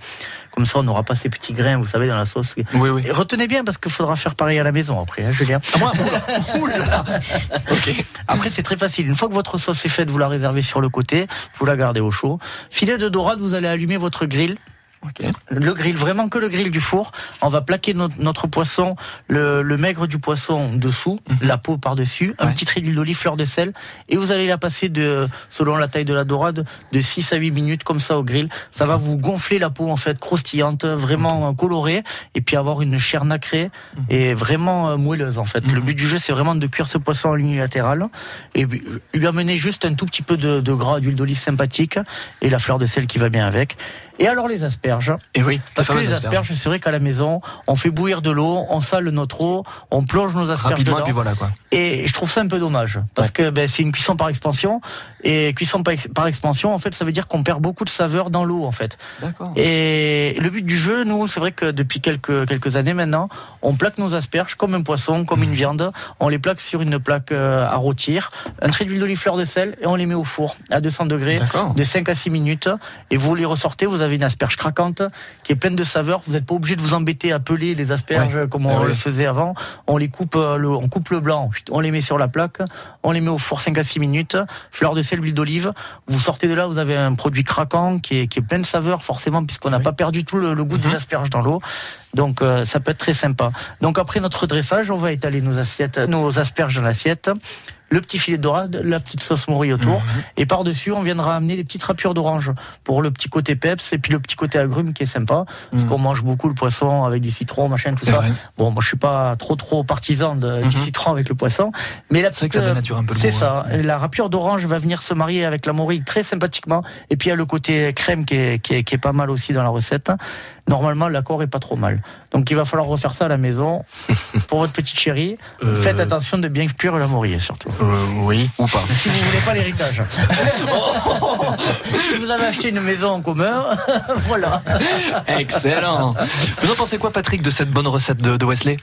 Comme ça, on n'aura pas ces petits grains, vous savez, dans la sauce. Oui, oui. Et retenez bien, parce qu'il faudra faire pareil à la maison après, hein, Julien. Après, c'est très facile. Une fois que votre sauce est faite, vous la réservez sur le côté, vous la gardez au chaud. Filet de dorade, vous allez allumer votre Le grill, vraiment que le grill du four. On va plaquer no- notre poisson, le, le maigre du poisson dessous, la peau par-dessus, un petit trait d'huile d'olive, fleur de sel, et vous allez la passer de, selon la taille de la dorade, de 6 à 8 minutes comme ça au grill. Ça va vous gonfler la peau en fait, croustillante, vraiment euh, colorée, et puis avoir une chair nacrée et vraiment euh, moelleuse en fait. Le but du jeu, c'est vraiment de cuire ce poisson en ligne latérale et lui amener juste un tout petit peu de, de gras, d'huile d'olive sympathique et la fleur de sel qui va bien avec. Et alors les asperges. Et oui, Parce que les asperges, c'est vrai qu'à la maison, on fait bouillir de l'eau, on sale notre eau, on plonge nos asperges Rapidement, dedans. et puis voilà, quoi. Et je trouve ça un peu dommage parce que ben, c'est une cuisson par expansion et cuisson par, expansion, en fait, ça veut dire qu'on perd beaucoup de saveur dans l'eau, en fait. D'accord. Et le but du jeu, nous, c'est vrai que depuis quelques quelques années maintenant, on plaque nos asperges comme un poisson, comme une viande. On les plaque sur une plaque euh, à rôtir, un trait d'huile d'olive, fleur de sel, et on les met au four à 200 degrés de 5 à 6 minutes. Et vous les ressortez, vous avez une asperge craquante qui est pleine de saveur. Vous n'êtes pas obligé de vous embêter à peler les asperges comme on Ah ouais. le faisait avant. On les coupe, euh, le, on coupe le blanc, on les met sur la plaque, on les met au four 5 à 6 minutes. Fleur de sel, huile d'olive. Vous sortez de là, vous avez un produit craquant qui est, qui est plein de saveur forcément puisqu'on n'a pas perdu tout le, le goût des asperges dans l'eau. Donc euh, ça peut être très sympa. Donc après notre dressage, on va étaler nos assiettes, nos asperges dans l'assiette. Le petit filet de dorade, la petite sauce morille autour, et par-dessus, on viendra amener des petites râpures d'orange pour le petit côté peps et puis le petit côté agrume qui est sympa, parce qu'on mange beaucoup le poisson avec du citron, machin, tout ça. vrai. Bon, moi je suis pas trop trop partisan de- du citron avec le poisson, mais la C'est vrai que ça petite, dénature un peu le C'est ça. La râpure d'orange va venir se marier avec la morille très sympathiquement. Et puis il y a le côté crème qui est, qui est, qui est pas mal aussi dans la recette. Normalement, l'accord est pas trop mal. Donc il va falloir refaire ça à la maison pour votre petite chérie. Euh. Faites attention de bien cuire la morille surtout. oui, ou pas. Si vous voulez pas l'héritage. si vous avez acheté une maison en commun, voilà. Excellent. Vous en pensez quoi, Patrick, de cette bonne recette de, de Wesley?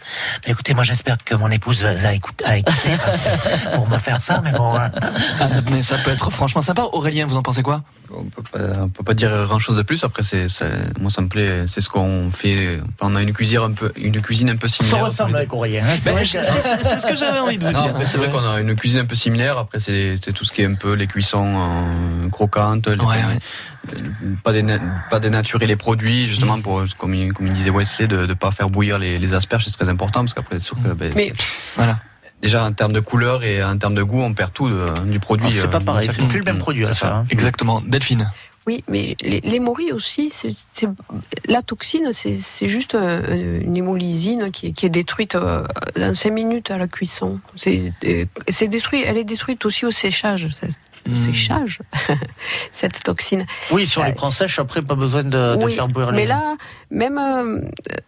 Écoutez, moi j'espère que mon épouse a écouté parce que pour me faire ça, mais bon. hein. Ah, ça- mais ça peut être franchement sympa. Aurélien, vous en pensez quoi? On peut pas, on peut pas dire grand chose de plus. Après, c'est, ça- moi, ça me plaît. C'est ce qu'on fait. On a une cuisine un peu, une cuisine un peu similaire. ressemble avec Aurélien. hein. C'est Ben, que- c'est c'est ce que j'avais envie de vous Non, dire. après, c'est vrai qu'on a une cuisine un peu similaire. Après, c'est, c'est tout ce qui est un peu les cuissons euh, croquantes, les- Ouais, ouais. euh, pas, déna- pas dénaturer les produits, justement, pour, comme, il, comme il disait Wesley, de ne pas faire bouillir les, les asperges, c'est très important, parce qu'après, c'est sûr que, ben, Mais Voilà. Déjà, en termes de couleur et en termes de goût, on perd tout de- du produit. Ah, c'est euh, pas pareil, c'est plus le même produit. à ça. ça, hein. Exactement. Delphine. Oui, mais les, les morilles aussi, la toxine, c'est juste un- une hémolysine qui est, qui est détruite euh, dans 5 minutes à la cuisson. C'est euh, détruit, elle est détruite aussi au séchage. ça- Hmm. cette toxine. Oui, sur les Euh, crans sèches, après, pas besoin de, faire bouillir les... mais là, même euh,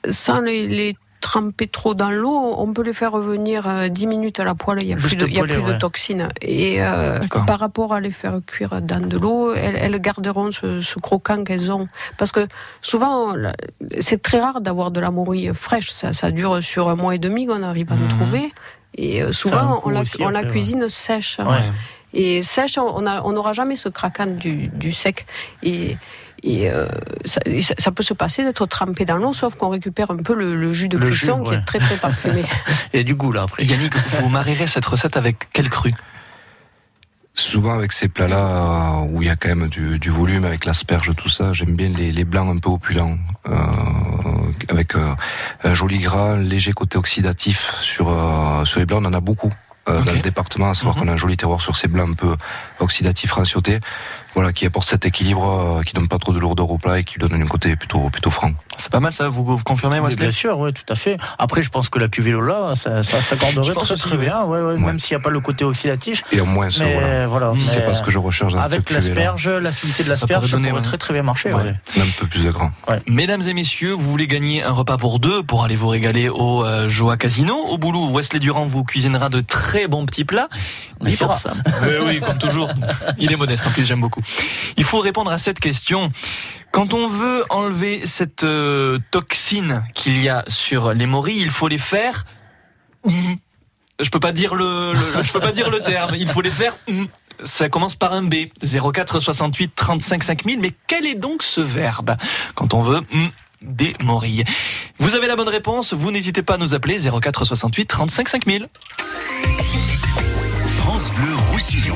sans les, les tremper trop dans l'eau, on peut les faire revenir euh, 10 minutes à la poêle, il n'y a plus, de, y a plus de toxines. Et euh, par rapport à les faire cuire dans de l'eau, elles, elles garderont ce, ce croquant qu'elles ont. Parce que souvent, c'est très rare d'avoir de la morille fraîche. Ça, ça dure sur un mois et demi qu'on arrive à en Mhm. trouver. Et euh, souvent, on la, aussi, on la après, ouais. cuisine sèche. Ouais. Et sèche, on n'aura jamais ce craquant du, du sec. Et, et euh, ça, peut se passer d'être trempé dans l'eau, sauf qu'on récupère un peu le, le jus de Le cuisson jus, qui est très très parfumé. Il y a du goût là après. Yannick, vous marierez cette recette avec quel cru Souvent avec ces plats-là euh, où il y a quand même du, du volume avec l'asperge, tout ça, j'aime bien les, les blancs un peu opulents, euh, avec euh, un joli gras, un léger côté oxydatif sur euh, sur les blancs. On en a beaucoup euh, dans le département, à savoir qu'on a un joli terroir sur ces blancs un peu oxydatifs, ranciotés, voilà, qui apporte cet équilibre, euh, qui donne pas trop de lourdeur au plat et qui donne un côté plutôt plutôt franc. C'est pas mal ça, vous, vous confirmez, Wesley bien sûr, oui, tout à fait. Après, je pense que la cuvée Lola, ça, ça s'accorderait très très bien, ouais, ouais, Ouais. même s'il n'y a pas le côté oxydatif. Et au moins, ça, Mais voilà. voilà. C'est pas ce que je recherche dans Avec l'asperge, l'acidité de Ça l'asperge, ça, donner, pourrait très très bien marcher. Ouais. ouais. Un peu plus de grand. Mesdames et messieurs, vous voulez gagner un repas pour deux pour aller vous régaler au euh, Joa Casino Au boulot, Wesley Durand vous cuisinera de très bons petits plats. Mais pour ça, oui, oui, comme toujours. Il est modeste, en plus j'aime beaucoup. Il faut répondre à cette question. Quand on veut enlever cette euh, toxine qu'il y a sur les morilles, il faut les faire. Je peux pas dire le, je peux pas dire le terme. Il faut les faire. Ça commence par un B. 04 68 35 5000. Mais quel est donc ce verbe quand on veut hum, des morilles? Vous avez la bonne réponse. Vous n'hésitez pas à nous appeler 04 68 35 5000. France Bleu Roussillon.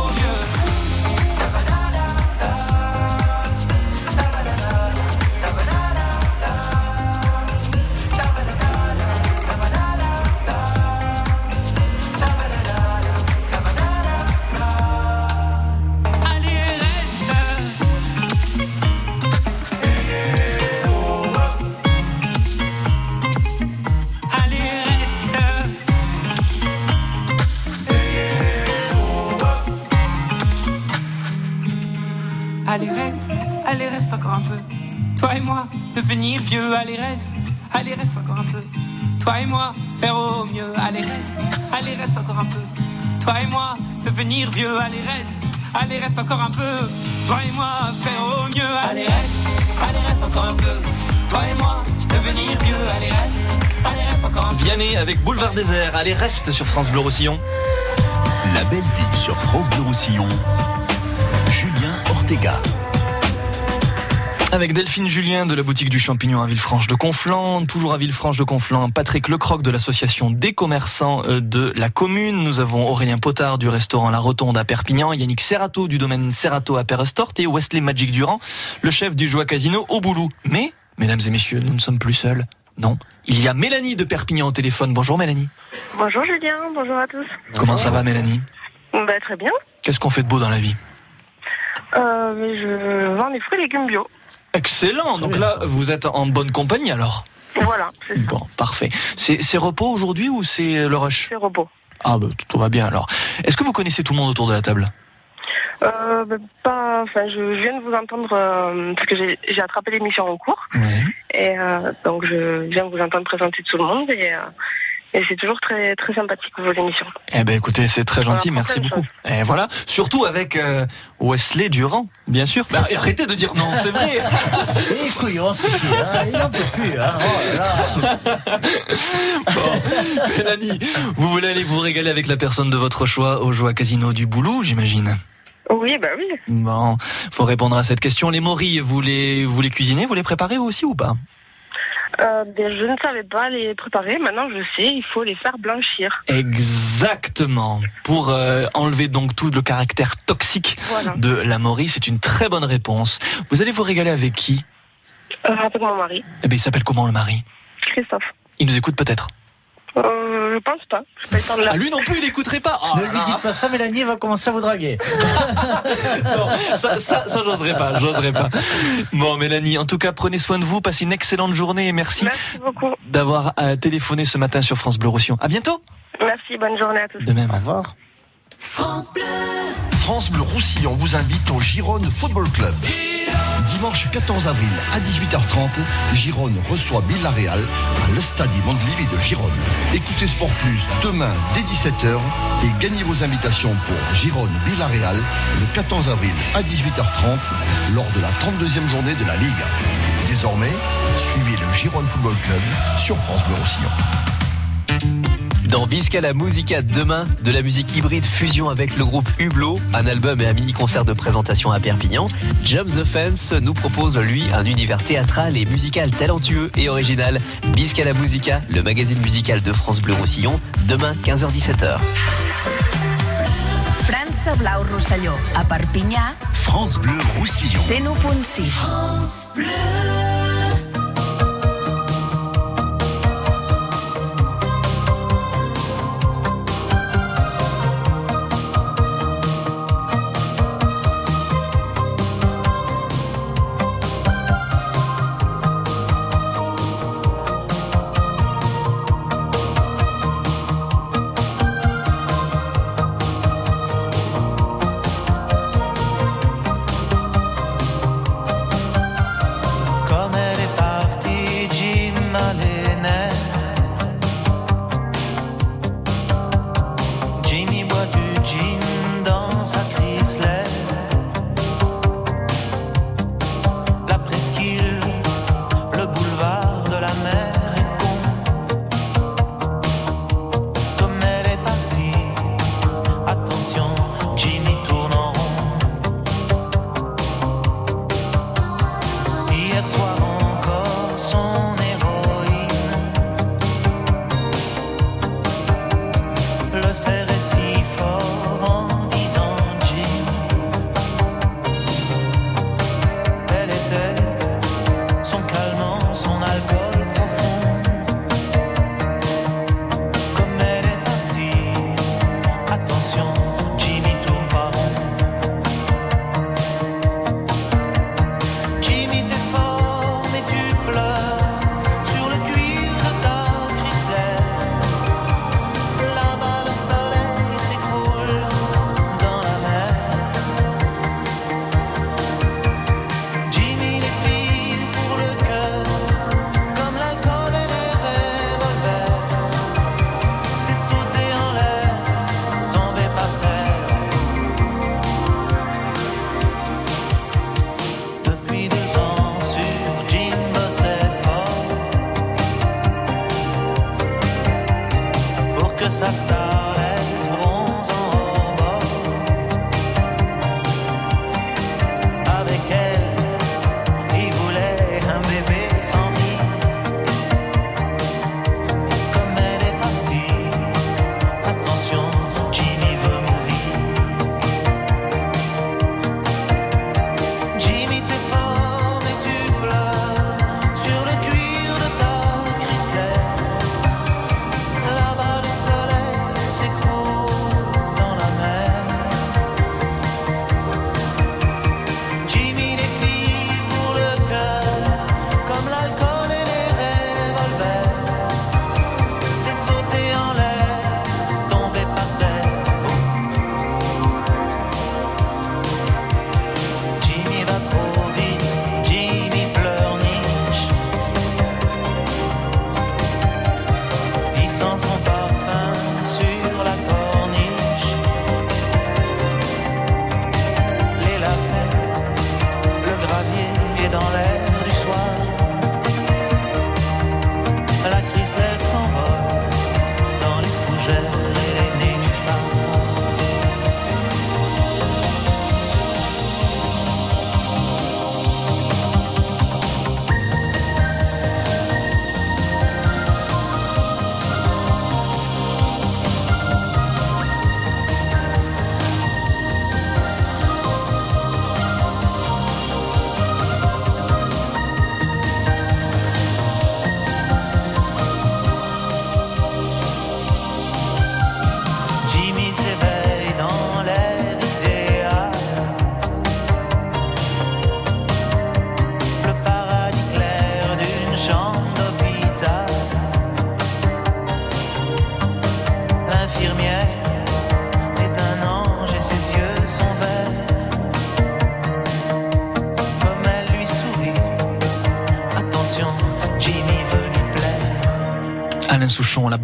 Allez, reste. Allez, reste encore un peu. Toi et moi, devenir vieux. Allez, reste. Allez, reste encore un peu. Toi et moi, faire au mieux. Allez, reste. Allez, reste encore un peu. Toi et moi, devenir vieux. Allez, reste. Allez, reste encore un peu. Toi et moi, faire au mieux. Allez reste, allez reste encore un peu. Toi et moi, devenir vieux. Allez reste, allez reste encore un peu. Vianney avec Boulevard Désert. Allez, reste sur France Bleu Roussillon. La belle ville sur France Bleu Roussillon. Julien Avec Delphine Julien de la boutique du champignon à Villefranche de Conflans, toujours à Villefranche de Conflans, Patrick Lecroc de l'association des commerçants euh, de la commune, nous avons Aurélien Potard du restaurant La Rotonde à Perpignan, Yannick Serrato du domaine Serrato à Perrestort et Wesley Magic Durand, le chef du Joie Casino au Boulou. Mais, mesdames et messieurs, nous ne sommes plus seuls. Non, il y a Mélanie de Perpignan au téléphone. Bonjour Mélanie. Bonjour Julien, bonjour à tous. Comment ça va Mélanie? Bah, Très bien. Qu'est-ce qu'on fait de beau dans la vie? Euh, mais je vends des fruits et légumes bio. Excellent, donc là vous êtes en bonne compagnie alors Voilà, c'est ça. Bon, parfait. C'est c'est repos aujourd'hui ou c'est le rush? C'est repos. Ah bah tout va bien alors. Est-ce que vous connaissez tout le monde autour de la table? Euh, bah, pas, enfin, je, viens de vous entendre euh, parce que j'ai j'ai attrapé l'émission en cours. Et euh, donc je viens de vous entendre présenter tout le monde et, euh, et c'est toujours très très sympathique vos émissions. Eh ben écoutez, c'est très gentil, Voilà, merci beaucoup. Et voilà, surtout avec euh, Wesley Durand, bien sûr. Bah, arrêtez de dire non, c'est vrai. Il est couillon, ceci, hein, il en peut plus. Hein. Oh là là. Bon, Mélanie, vous voulez aller vous régaler avec la personne de votre choix au Joie Casino du Boulou, j'imagine Oui, bah oui. Bon, faut répondre à cette question. Les morilles, vous les, vous les cuisinez, vous les préparez vous aussi ou pas? Euh, ben, je ne savais pas les préparer. Maintenant, je sais. Il faut les faire blanchir. Exactement. Pour euh, enlever donc tout le caractère toxique Voilà. de la morille, c'est une très bonne réponse. Vous allez vous régaler avec qui? Euh, avec mon mari, Eh ben, il s'appelle comment le mari? Christophe. Il nous écoute peut-être. Euh, je pense pas. Je pas le temps de Ah, lui non plus, il écouterait pas. Oh ne lui dites pas ça, Mélanie va commencer à vous draguer. Non, ça, ça, ça j'oserais pas, j'oserais pas. Bon, Mélanie, en tout cas, prenez soin de vous, passez une excellente journée et merci, d'avoir euh, téléphoné ce matin sur France Bleu Roussillon. À bientôt. Merci. Bonne journée à tous. De même. Au revoir. France Bleu. France Bleu Roussillon vous invite au Gironde Football Club. Dimanche 14 avril à 18h30, Gironde reçoit Villarreal à l'Estadi Mondlili de Gironde. Écoutez Sport Plus demain dès 17h et gagnez vos invitations pour Gironde Villarreal le 14 avril à 18h30 lors de la 32e journée de la Ligue. Désormais, suivez le Gironde Football Club sur France Bleu Roussillon. Dans Visca la Musica demain, de la musique hybride fusion avec le groupe Hublot, un album et un mini-concert de présentation à Perpignan, Jump the Fence nous propose lui un univers théâtral et musical talentueux et original. Visca la Musica, le magazine musical de France Bleu Roussillon, demain 15h-17h. France Blau Rosselló, a Perpinyà. France Bleu Roussillon. 101.6. France Bleu.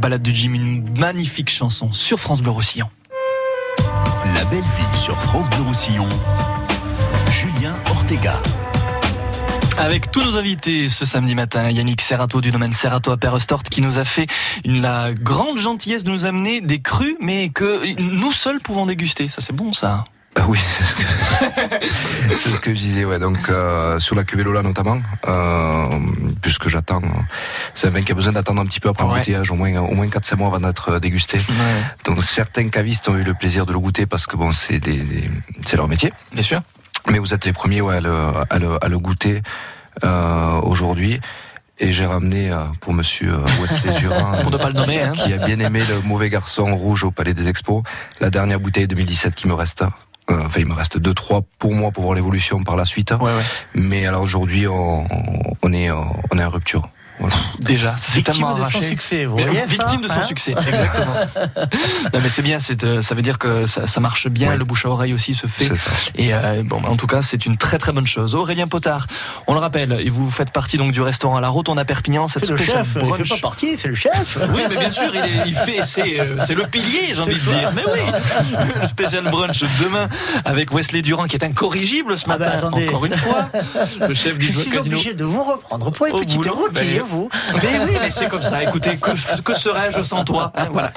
De Jim, une magnifique chanson sur France Bleu Roussillon. La belle ville sur France Bleu Roussillon, Julien Ortega. Avec tous nos invités ce samedi matin, Yannick Serrato du domaine Serrato à Perrestort qui nous a fait la grande gentillesse de nous amener des crus, mais que nous seuls pouvons déguster. Ça, c'est bon, ça. Ah oui, c'est ce, que... c'est ce que je disais, ouais. Donc euh, sur la cuvée Lola notamment, euh, puisque j'attends, c'est un vin qui a besoin d'attendre un petit peu après Ouais. embouteillage, au moins au moins 4-5 mois avant d'être euh, dégusté. Donc certains cavistes ont eu le plaisir de le goûter parce que bon, c'est des, des- c'est leur métier. Bien sûr. Mais vous êtes les premiers ouais, à, le, à, le, à le goûter euh, aujourd'hui. Et j'ai ramené euh, pour Monsieur Wesley Durand, Pour ne pas le nommer, hein. qui a bien aimé le mauvais garçon rouge au Palais des Expos, la dernière bouteille 2017 qui me reste. Euh, enfin, il me reste deux trois pour moi pour voir l'évolution par la suite. Mais alors aujourd'hui, on, on est on est en rupture. Déjà, ça s'est Victime tellement de son arraché. succès, vous Mais voyez ça, victime de son hein succès, exactement. non mais c'est bien, c'est, euh, ça veut dire que ça, ça marche bien, le bouche à oreille aussi se fait. Et euh, bon, bah, en tout cas, c'est une très très bonne chose. Aurélien Potard, on le rappelle, et vous faites partie donc du restaurant La Rotonde à Perpignan, cette C'est le chef, il brunch. fait pas partie, c'est le chef. Oui, mais bien sûr, il, est- il fait, c'est, euh, c'est le pilier, j'ai envie de C'est dire. Mais oui, le spécial brunch demain avec Wesley Durand qui est incorrigible ce Ah ben, matin. attendez. Encore une fois, le chef du Je jeu suis casino. obligé de vous reprendre pour les Au petites boulot, routines, ben, vous. Mais oui, mais c'est comme ça. Écoutez, que, que serais-je sans toi hein, Voilà.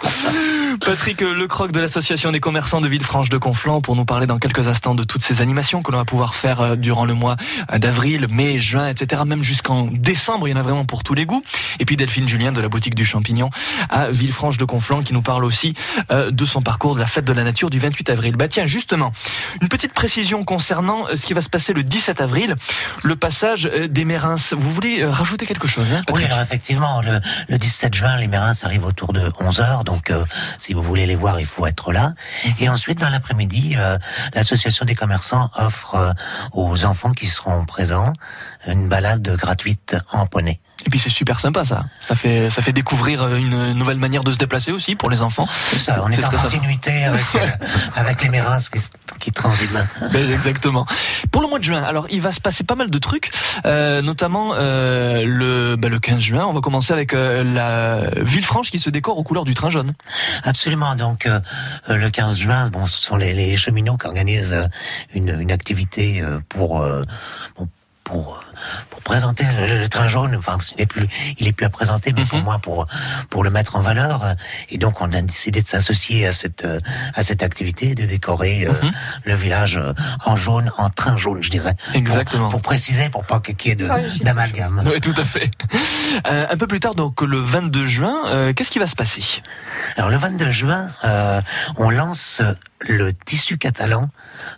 Patrick Lecroc de l'association des commerçants de Villefranche de Conflans pour nous parler dans quelques instants de toutes ces animations que l'on va pouvoir faire euh, durant le mois euh, d'avril, mai, juin, etc. Même jusqu'en décembre, il y en a vraiment pour tous les goûts. Et puis Delphine Julien de la boutique du Champignon à Villefranche de Conflans qui nous parle aussi euh, de son parcours de la fête de la nature du 28 avril. Bah tiens, justement, une petite précision concernant ce qui va se passer le 17 avril, le passage des Mérins. Vous voulez rajouter quelque chose hein, Oui, alors effectivement, le, le 17 juin, les Mérins arrivent autour de 11h, donc euh, si vous voulez les voir, il faut être là. Et ensuite, dans l'après-midi, euh, l'association des commerçants offre euh, aux enfants qui seront présents une balade gratuite en poney. Et puis c'est super sympa ça. Ça fait ça fait découvrir euh, une nouvelle manière de se déplacer aussi pour les enfants. C'est ça, on est, en très sympa. continuité avec, euh, avec les Mérins qui, qui transident. Ben, exactement. Pour le mois de juin, alors il va se passer pas mal de trucs, euh, notamment euh, le ben, le 15 juin. On va commencer avec euh, la Villefranche qui se décore aux couleurs du train jaune. Absolument. Donc euh, le 15 juin, bon, ce sont les, les cheminots qui organisent une, une activité pour euh, bon, pour euh, pour présenter le, le train jaune. Enfin, il est plus il est plus à présenter, mais pour moi pour pour le mettre en valeur. Et donc on a décidé de s'associer à cette à cette activité, de décorer euh, le village euh, en jaune, en train jaune, je dirais. Exactement. Pour, pour préciser, pour pas qu'il y ait de- d'amalgame. Oui, tout à fait. Euh, un peu plus tard, donc le 22 juin, euh, qu'est-ce qui va se passer? Alors le 22 juin, euh, on lance le tissu catalan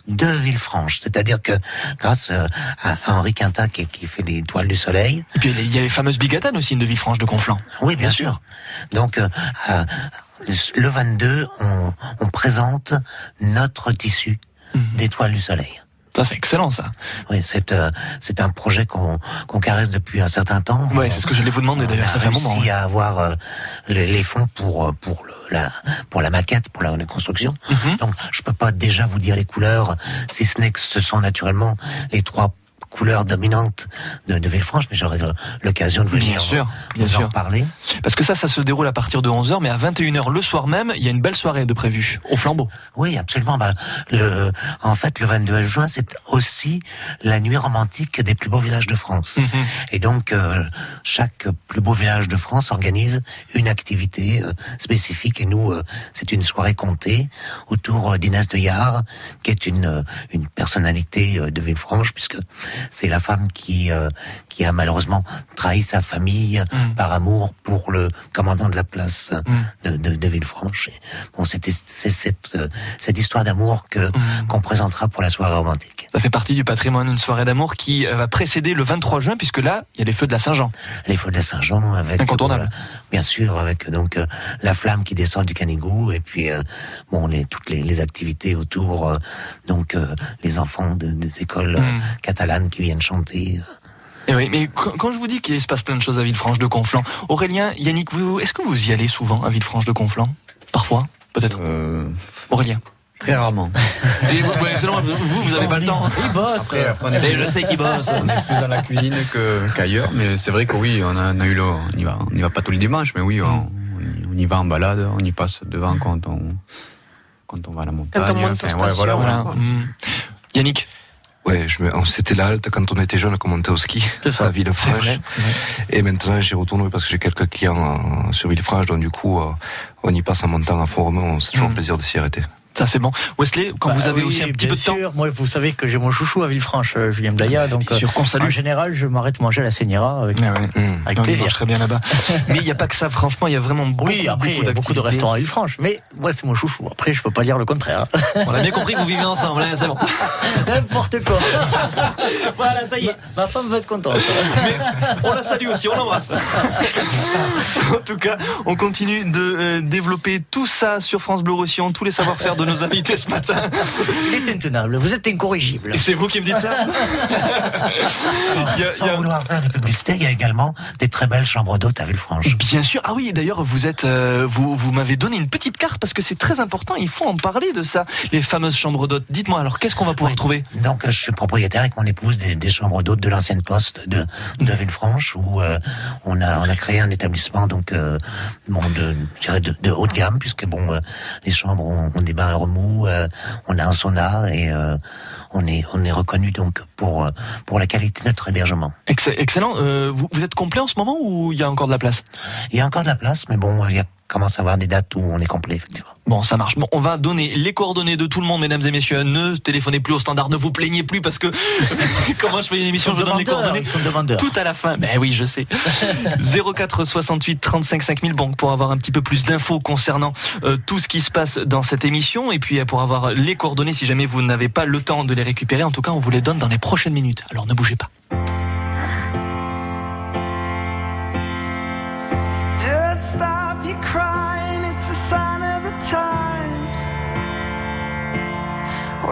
de Villefranche. C'est-à-dire que grâce à Henri Quinta qui, qui fait les toiles du soleil. Et puis il y a les fameuses bigatanes aussi de Villefranche de Conflans. Oui, bien sûr. Donc euh, le 22, on, on présente notre tissu des toiles du soleil. Ça c'est excellent ça. Oui, c'est euh, c'est un projet qu'on qu'on caresse depuis un certain temps. Ouais, c'est ce que j'allais vous demander d'ailleurs. Ça fait un moment. réussi ouais. à avoir euh, les, les fonds pour euh, pour le, la pour la maquette, pour la, la construction. Mhm. Donc, je peux pas déjà vous dire les couleurs, si ce n'est que ce sont naturellement les trois couleurs dominantes de, de Villefranche, mais j'aurai l'occasion de venir Bien sûr, bien vous en sûr. parler. Parce que ça, ça se déroule à partir de 11h, mais à 21h le soir même, il y a une belle soirée de prévue au flambeau. Oui, absolument. Bah, le, en fait, le 22 juin, c'est aussi la nuit romantique des plus beaux villages de France. Mhm. Et donc, euh, chaque plus beau village de France organise une activité euh, spécifique. Et nous, euh, c'est une soirée comptée autour euh, d'Inès de Yard, qui est une, euh, une personnalité euh, de Villefranche, puisque c'est la femme qui, euh, qui a malheureusement trahi sa famille Mm. par amour pour le commandant de la place euh, de, de, de Villefranche. Et bon, c'était c'est cette, euh, cette histoire d'amour que Mm. qu'on présentera pour la soirée romantique. Ça fait partie du patrimoine, une soirée d'amour qui euh, va précéder le 23 juin, puisque là, il y a les feux de la Saint-Jean. Les feux de la Saint-Jean avec Incontournable. bien sûr avec donc euh, la flamme qui descend du Canigou et puis euh, bon les toutes les, les activités autour euh, donc euh, les enfants de- des écoles Mm. catalanes qui viennent chanter. euh. Et oui, mais quand quand je vous dis qu'il se passe plein de choses à Villefranche de Conflans, Aurélien, Yannick, vous, est-ce que vous y allez souvent à Villefranche de Conflans? Parfois, peut-être? Aurélien. Très rarement. Et vous, vous, vous, vous avez pas le temps. hein. Il bosse. Après, après, on est Et je sais qu'il bosse. On est plus dans la cuisine que- qu'ailleurs, mais c'est vrai que oui, on a, on a eu le, on y va, on y va pas tous les dimanches, mais oui, on, on y- va en balade, on y passe devant quand on, quand on va à la montagne. Quand on monte Enfin, ouais, voilà, voilà. Voilà. Mm. Yannick? Ouais, je me... c'était halte quand on était jeune, quand on montait au ski à Villefranche. Et maintenant, j'y retourne parce que j'ai quelques clients euh, sur Villefranche, donc du coup, euh, on y passe en montant à Font-Romeu, c'est toujours un plaisir de s'y arrêter. Ça c'est bon. Wesley, quand Bah vous avez oui, aussi un petit peu de temps. sûr. Moi, vous savez que j'ai mon chouchou à Villefranche, euh, Julien Blaya. Donc, sûr, qu'on salue. en général, je m'arrête manger à la Seignera avec, avec Non, il plaisir. mange très bien là-bas. Mais il n'y a pas que ça, franchement, il y a vraiment beaucoup, Oui, après, il y a beaucoup de restaurants à Villefranche, mais moi, c'est mon chouchou. Après, je peux pas dire le contraire. On a bien compris que vous vivez ensemble, hein, c'est bon. N'importe quoi. voilà, ça y est. Ma femme va être contente. On la salue aussi, on l'embrasse. en tout cas, on continue de euh, développer tout ça sur France Bleu Roussillon, tous les savoir-faire de nos invités ce matin. Il est intenable. Vous êtes incorrigible. Et c'est vous qui me dites ça Sans, Il y a- sans il y a- vouloir faire de publicité, il y a également des très belles chambres d'hôtes à Villefranche. Bien sûr. Ah oui, d'ailleurs, vous êtes, euh, vous, vous m'avez donné une petite carte parce que c'est très important. Il faut en parler de ça, les fameuses chambres d'hôtes. Dites-moi alors, qu'est-ce qu'on va pouvoir trouver? Donc, euh, je suis propriétaire avec mon épouse des, des chambres d'hôtes de l'ancienne poste de, de Villefranche où euh, on a on a créé un établissement donc euh, bon de de, de haut de gamme puisque bon euh, les chambres ont, ont des remous, euh, on a un sauna et euh, on est on est reconnu donc pour euh, pour la qualité de notre hébergement. Ex- Excellent. Vous, vous êtes complet en ce moment ou il y a encore de la place? Il y a encore de la place, mais bon, il y a commence à avoir des dates où on est complet effectivement. Bon, ça marche. Bon, on va donner les coordonnées de tout le monde, mesdames et messieurs. Ne téléphonez plus au standard, ne vous plaignez plus parce que comment je fais une émission, Ils je donne les coordonnées ils sont demandeurs. tout à la fin. Ben oui, je sais. 04 68 35 5000 donc pour avoir un petit peu plus d'infos concernant euh, tout ce qui se passe dans cette émission et puis euh, pour avoir les coordonnées si jamais vous n'avez pas le temps de les récupérer. En tout cas, on vous les donne dans les prochaines minutes. Alors ne bougez pas.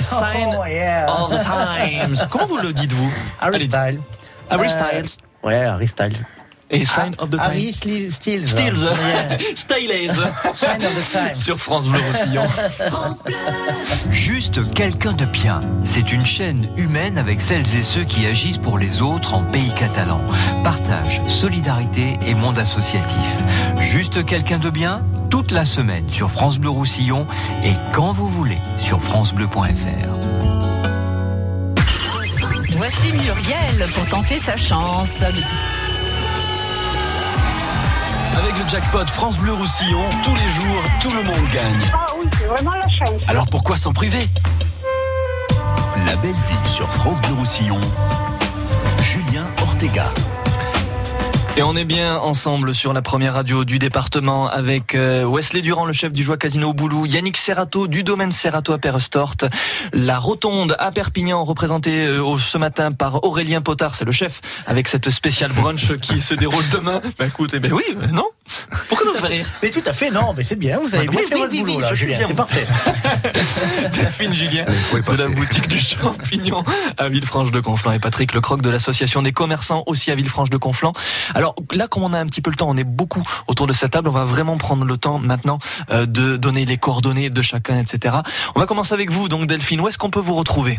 Styles, Sign Oh, yeah. of the Times. Comment vous le dites vous Harry Allez, Styles. Harry Euh, Styles. Ouais, Harry Styles. Et Sign of the Harry Times. Sli- Styles. Stills. Yeah. Styles. Sign of the Times. Sur France Bleu Roussillon. Juste quelqu'un de bien. C'est une chaîne humaine avec celles et ceux qui agissent pour les autres en pays catalan. Partage, solidarité et monde associatif. Juste quelqu'un de bien? Toute la semaine sur France Bleu Roussillon et quand vous voulez sur francebleu.fr. Voici Muriel pour tenter sa chance. Avec le jackpot France Bleu Roussillon, tous les jours, tout le monde gagne. Ah oui, c'est vraiment la chance. Alors pourquoi s'en priver? La belle ville sur France Bleu Roussillon. Julien Ortega. Et on est bien ensemble sur la première radio du département avec euh, Wesley Durand, le chef du Joie Casino au Boulou, Yannick Serrato du domaine Serrato à Perrestort, la Rotonde à Perpignan représentée euh, ce matin par Aurélien Potard, c'est le chef, avec cette spéciale brunch qui se déroule demain. Bah écoute, eh ben oui, euh, non? Pourquoi ça te fait rire? Mais tout à fait, non, mais c'est bien, vous avez Bah, bien oui, fait oui, votre oui, boulot oui, là, je suis Julien, c'est parfait. Delphine Julien de la boutique du champignon à Villefranche-de-Conflans et Patrick Lecroc de l'association des commerçants aussi à Villefranche-de-Conflans. Alors là, comme on a un petit peu le temps, on est beaucoup autour de cette table, on va vraiment prendre le temps maintenant euh, de donner les coordonnées de chacun, etc. On va commencer avec vous, donc Delphine, où est-ce qu'on peut vous retrouver?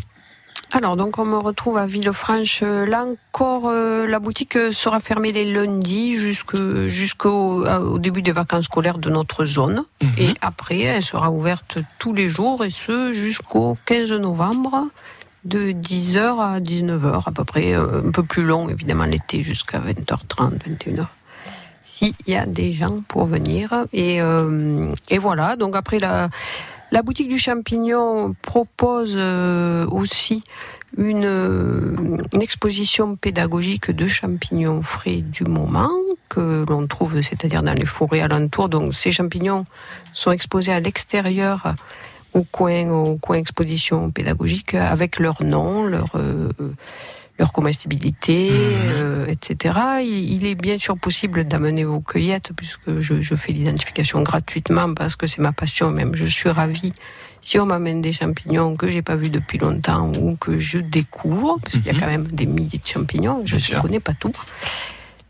Alors, donc, on me retrouve à Villefranche. Euh, Là encore, euh, la boutique sera fermée les lundis jusqu'au au début des vacances scolaires de notre zone. Et après, elle sera ouverte tous les jours, et ce, jusqu'au 15 novembre, de 10h à 19h, à peu près. euh, un peu plus long, évidemment, l'été, jusqu'à 20h30, 21h. S'il y a des gens pour venir. Et, euh, et voilà, donc après la... La boutique du champignon propose euh, aussi une, une exposition pédagogique de champignons frais du moment que l'on trouve, c'est-à-dire dans les forêts alentours. Donc ces champignons sont exposés à l'extérieur au coin, au coin exposition pédagogique avec leur nom, leur, euh, leur comestibilité, euh, etc. Il, il est bien sûr possible d'amener vos cueillettes puisque je, je fais l'identification gratuitement parce que c'est ma passion même. Je suis ravie si on m'amène des champignons que j'ai pas vus depuis longtemps ou que je découvre, parce qu'il y a quand même des milliers de champignons, je ne connais pas tout.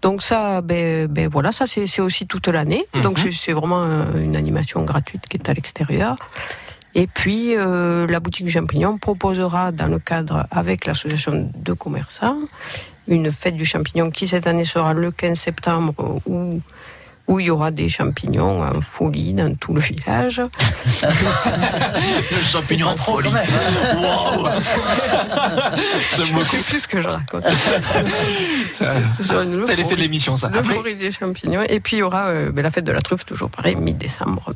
Donc ça, ben, ben voilà, ça c'est aussi toute l'année. Donc c'est- c'est vraiment euh, une animation gratuite qui est à l'extérieur. Et puis euh, la boutique du champignon proposera dans le cadre avec l'association de commerçants une fête du champignon qui cette année sera le 15 septembre où où il y aura des champignons en folie dans tout le village. Le champignon en folie. Beaucoup. sais plus ce que je raconte. C'est l'effet de l'émission, ça. Le Après- forêt des champignons. Et puis il y aura euh, ben, la fête de la truffe, toujours pareil, mi-décembre.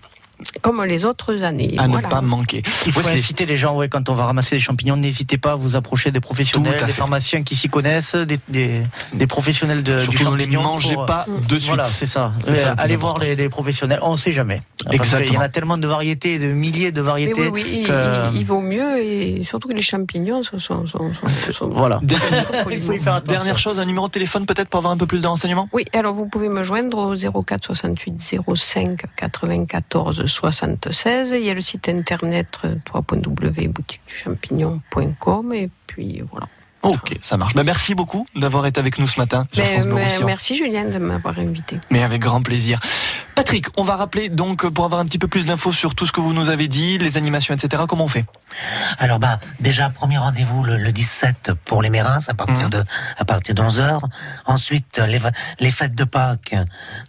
Comme les autres années. À Voilà. ne pas manquer. Il faut Wesley. inciter les gens, ouais, quand on va ramasser des champignons, n'hésitez pas à vous approcher des professionnels, des fait. pharmaciens qui s'y connaissent, des, des, des professionnels de, du Surtout ne les champignon. mangez pour, euh, pas de suite. Voilà, c'est ça. Allez important. voir les, les professionnels, on ne sait jamais. Parce qu'il y Exactement. en a tellement de variétés, de milliers de Mais variétés. oui, oui, il- que- il, il vaut mieux, et surtout que les champignons sont. sont, sont, sont- Voilà. Il. Dernière chose, un numéro de téléphone peut-être pour avoir un peu plus de renseignements Oui, alors vous pouvez me joindre au 04 68 05 94 76. Il y a le site internet euh, www.boutiqueduchampignon.com et puis voilà. Ok, ça marche. Bah, merci beaucoup d'avoir été avec nous ce matin sur Mais- mais- merci Julien de m'avoir invité. Mais avec grand plaisir. Patrick, on va rappeler donc pour avoir un petit peu plus d'infos sur tout ce que vous nous avez dit, les animations, etc. Comment on fait? Alors bah déjà premier rendez-vous le, le 17 pour les Mérins à partir Mhm. de à partir de 11 h Ensuite les, va- les fêtes de Pâques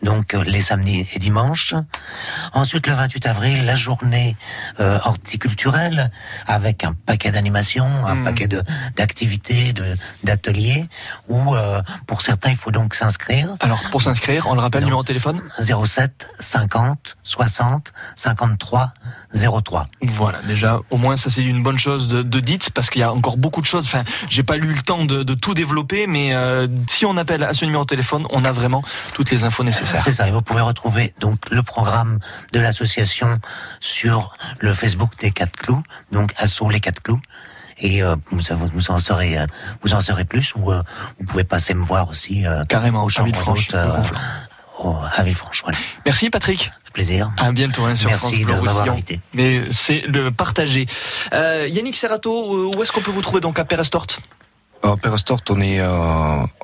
donc euh, les samedis et dimanches. Ensuite le 28 avril la journée euh, horticulturelle avec un paquet d'animations, un Mhm. paquet de d'activités, de d'ateliers où euh, pour certains il faut donc s'inscrire. Alors pour s'inscrire, on le rappelle, numéro de téléphone 07 50 60 53 03. Voilà, déjà, au moins ça c'est une bonne chose de, de dite parce qu'il y a encore beaucoup de choses. Enfin, j'ai pas eu le temps de, de tout développer, mais euh, si on appelle à ce numéro de téléphone, on a vraiment toutes les infos nécessaires. C'est ça, et vous pouvez retrouver donc le programme de l'association sur le Facebook des Quatre Clous, donc Assaut les Quatre Clous. Et euh, vous, vous en saurez, euh, vous en saurez plus, ou euh, vous pouvez passer me voir aussi. euh, Carrément, au de au- à Villefranche. Voilà. Merci Patrick. Plaisir. À bientôt hein, sur Merci France de Bleu m'avoir Roussillon. invité. Mais c'est le partager. Euh, Yannick Serrato, où est-ce qu'on peut vous trouver donc à Perestort? Alors, Perestort, on est. euh,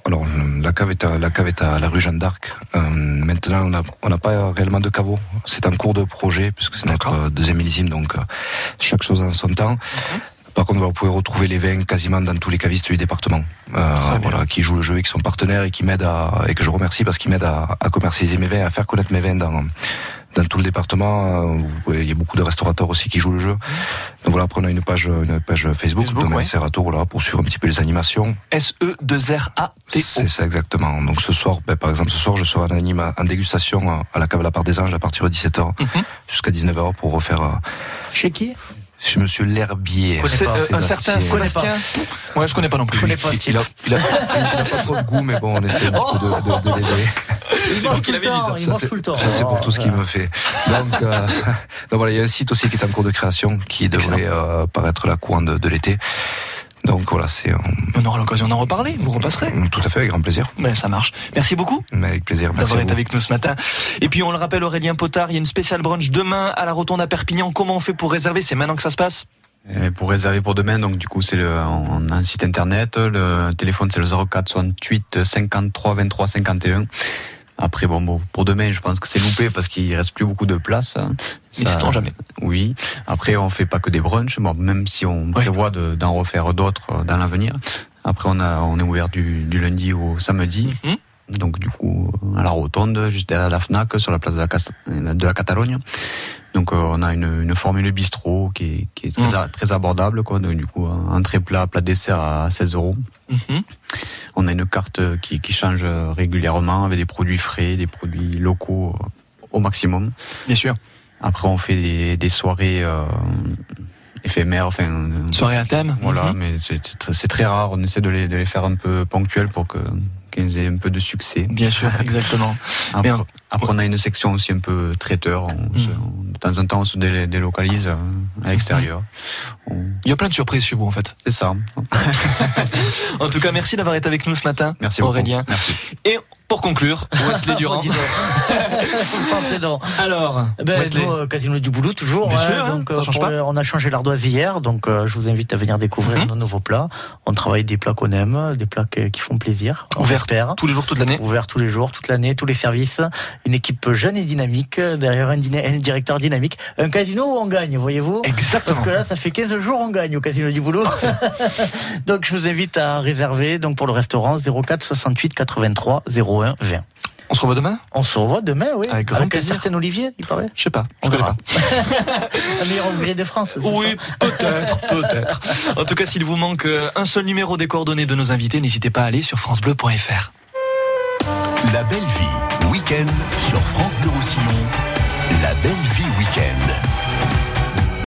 alors, la cave est à la, cave est à la rue Jeanne d'Arc. Euh, maintenant, on n'a on pas réellement de caveau. C'est en cours de projet, puisque c'est notre deuxième millésime, donc euh, chaque chose en son temps. Par contre, vous pouvez retrouver les vins quasiment dans tous les cavistes du département, euh, voilà, qui jouent le jeu et qui sont partenaires et qui m'aident à, et que je remercie parce qu'ils m'aident à, à commercialiser mes vins, à faire connaître mes vins dans, dans tout le département. Euh, Il y a beaucoup de restaurateurs aussi qui jouent le jeu. Donc voilà, après on a une page, une page Facebook, Domaine ouais. Serrato, voilà, pour suivre un petit peu les animations. S-E-2-R-A-T-O. C'est ça exactement. Donc ce soir, ben, par exemple, ce soir, je serai en anime en dégustation à la cave La Part des Anges à partir de 17h jusqu'à 19h pour refaire. euh, Chez qui? Chez Monsieur L'Herbier. C'est, euh, un certain Sébastien Ouais, je connais pas non plus. Il, il a, il, a, il a pas trop de goût, mais bon, on essaie peu de, de, de l'aider. C'est- c'est pour tout ce qu'il me fait. Donc, euh, donc voilà, il y a un site aussi qui est en cours de création, qui devrait euh, paraître la courant de, de l'été. Donc voilà, c'est. euh, On aura l'occasion d'en reparler, vous repasserez. Tout à fait, avec grand plaisir. Mais ça marche. Merci beaucoup. Mais avec plaisir. Merci d'avoir été avec nous ce matin. Et puis on le rappelle, Aurélien Potard, il y a une spéciale brunch demain à la Rotonde à Perpignan. Comment on fait pour réserver? C'est maintenant que ça se passe? Et pour réserver pour demain, donc du coup c'est le, on a un site internet, le téléphone c'est le 04 68 53 23 51. Après bon, bon pour demain je pense que c'est loupé parce qu'il reste plus beaucoup de place. Mais sait-on jamais. Oui. Après on fait pas que des brunchs, bon, même si on prévoit de- d'en refaire d'autres euh, dans l'avenir. Après on a on est ouvert du, du lundi au samedi. Mhm. Donc du coup à la rotonde, juste derrière la Fnac, sur la place de la, Cas- de la Catalogne. Donc euh, on a une, une formule bistrot qui est, qui est très, a- très abordable. Quoi. Donc, du coup, un entrée plat, plat dessert à 16 euros. Mhm. On a une carte qui, qui change régulièrement avec des produits frais, des produits locaux euh, au maximum. Bien sûr. Après on fait des, des soirées euh, éphémères. Enfin, euh, Soirée à thème. Voilà, Mhm. mais c'est très, très rare. On essaie de les, de les faire un peu ponctuels pour que qu'ils aient un peu de succès. Bien sûr, exactement. Après, après, on a une section aussi un peu traiteur. On se- on- de temps en temps, on se dé- délocalise euh, à l'extérieur. Il y a plein de surprises chez vous en fait. C'est ça. En tout cas, merci d'avoir été avec nous ce matin, Merci beaucoup. Aurélien. Merci. Et pour conclure, Wesley Durand. Alors, Ben, nous, euh, Casino du Boulot, toujours. Bien hein, sûr, donc, ça euh, change pour pas. le- on a changé l'ardoise hier, donc euh, je vous invite à venir découvrir Mhm. nos nouveaux plats. On travaille des plats qu'on aime, des plats que- qui font plaisir. Ouvert espère. tous les jours, toute l'année. Ouvert tous les jours, toute l'année, tous les services. Une équipe jeune et dynamique, derrière un, un directeur dynamique. Un casino où on gagne, voyez-vous Exactement. Parce que là, ça fait 15 jours on gagne au Casino du Boulot. donc je vous invite à réserver donc pour le restaurant 04 68 83 01 20. On se revoit demain? On se revoit demain, oui. Avec grand un plaisir. certain Olivier, il paraît. Je sais pas, je On connais pas. Un meilleur ouvrier de France. Oui, peut-être, peut-être. En tout cas, s'il vous manque euh, un seul numéro des coordonnées de nos invités, n'hésitez pas à aller sur francebleu.fr. La belle vie, week-end sur France Bleu Roussillon. La belle vie week-end.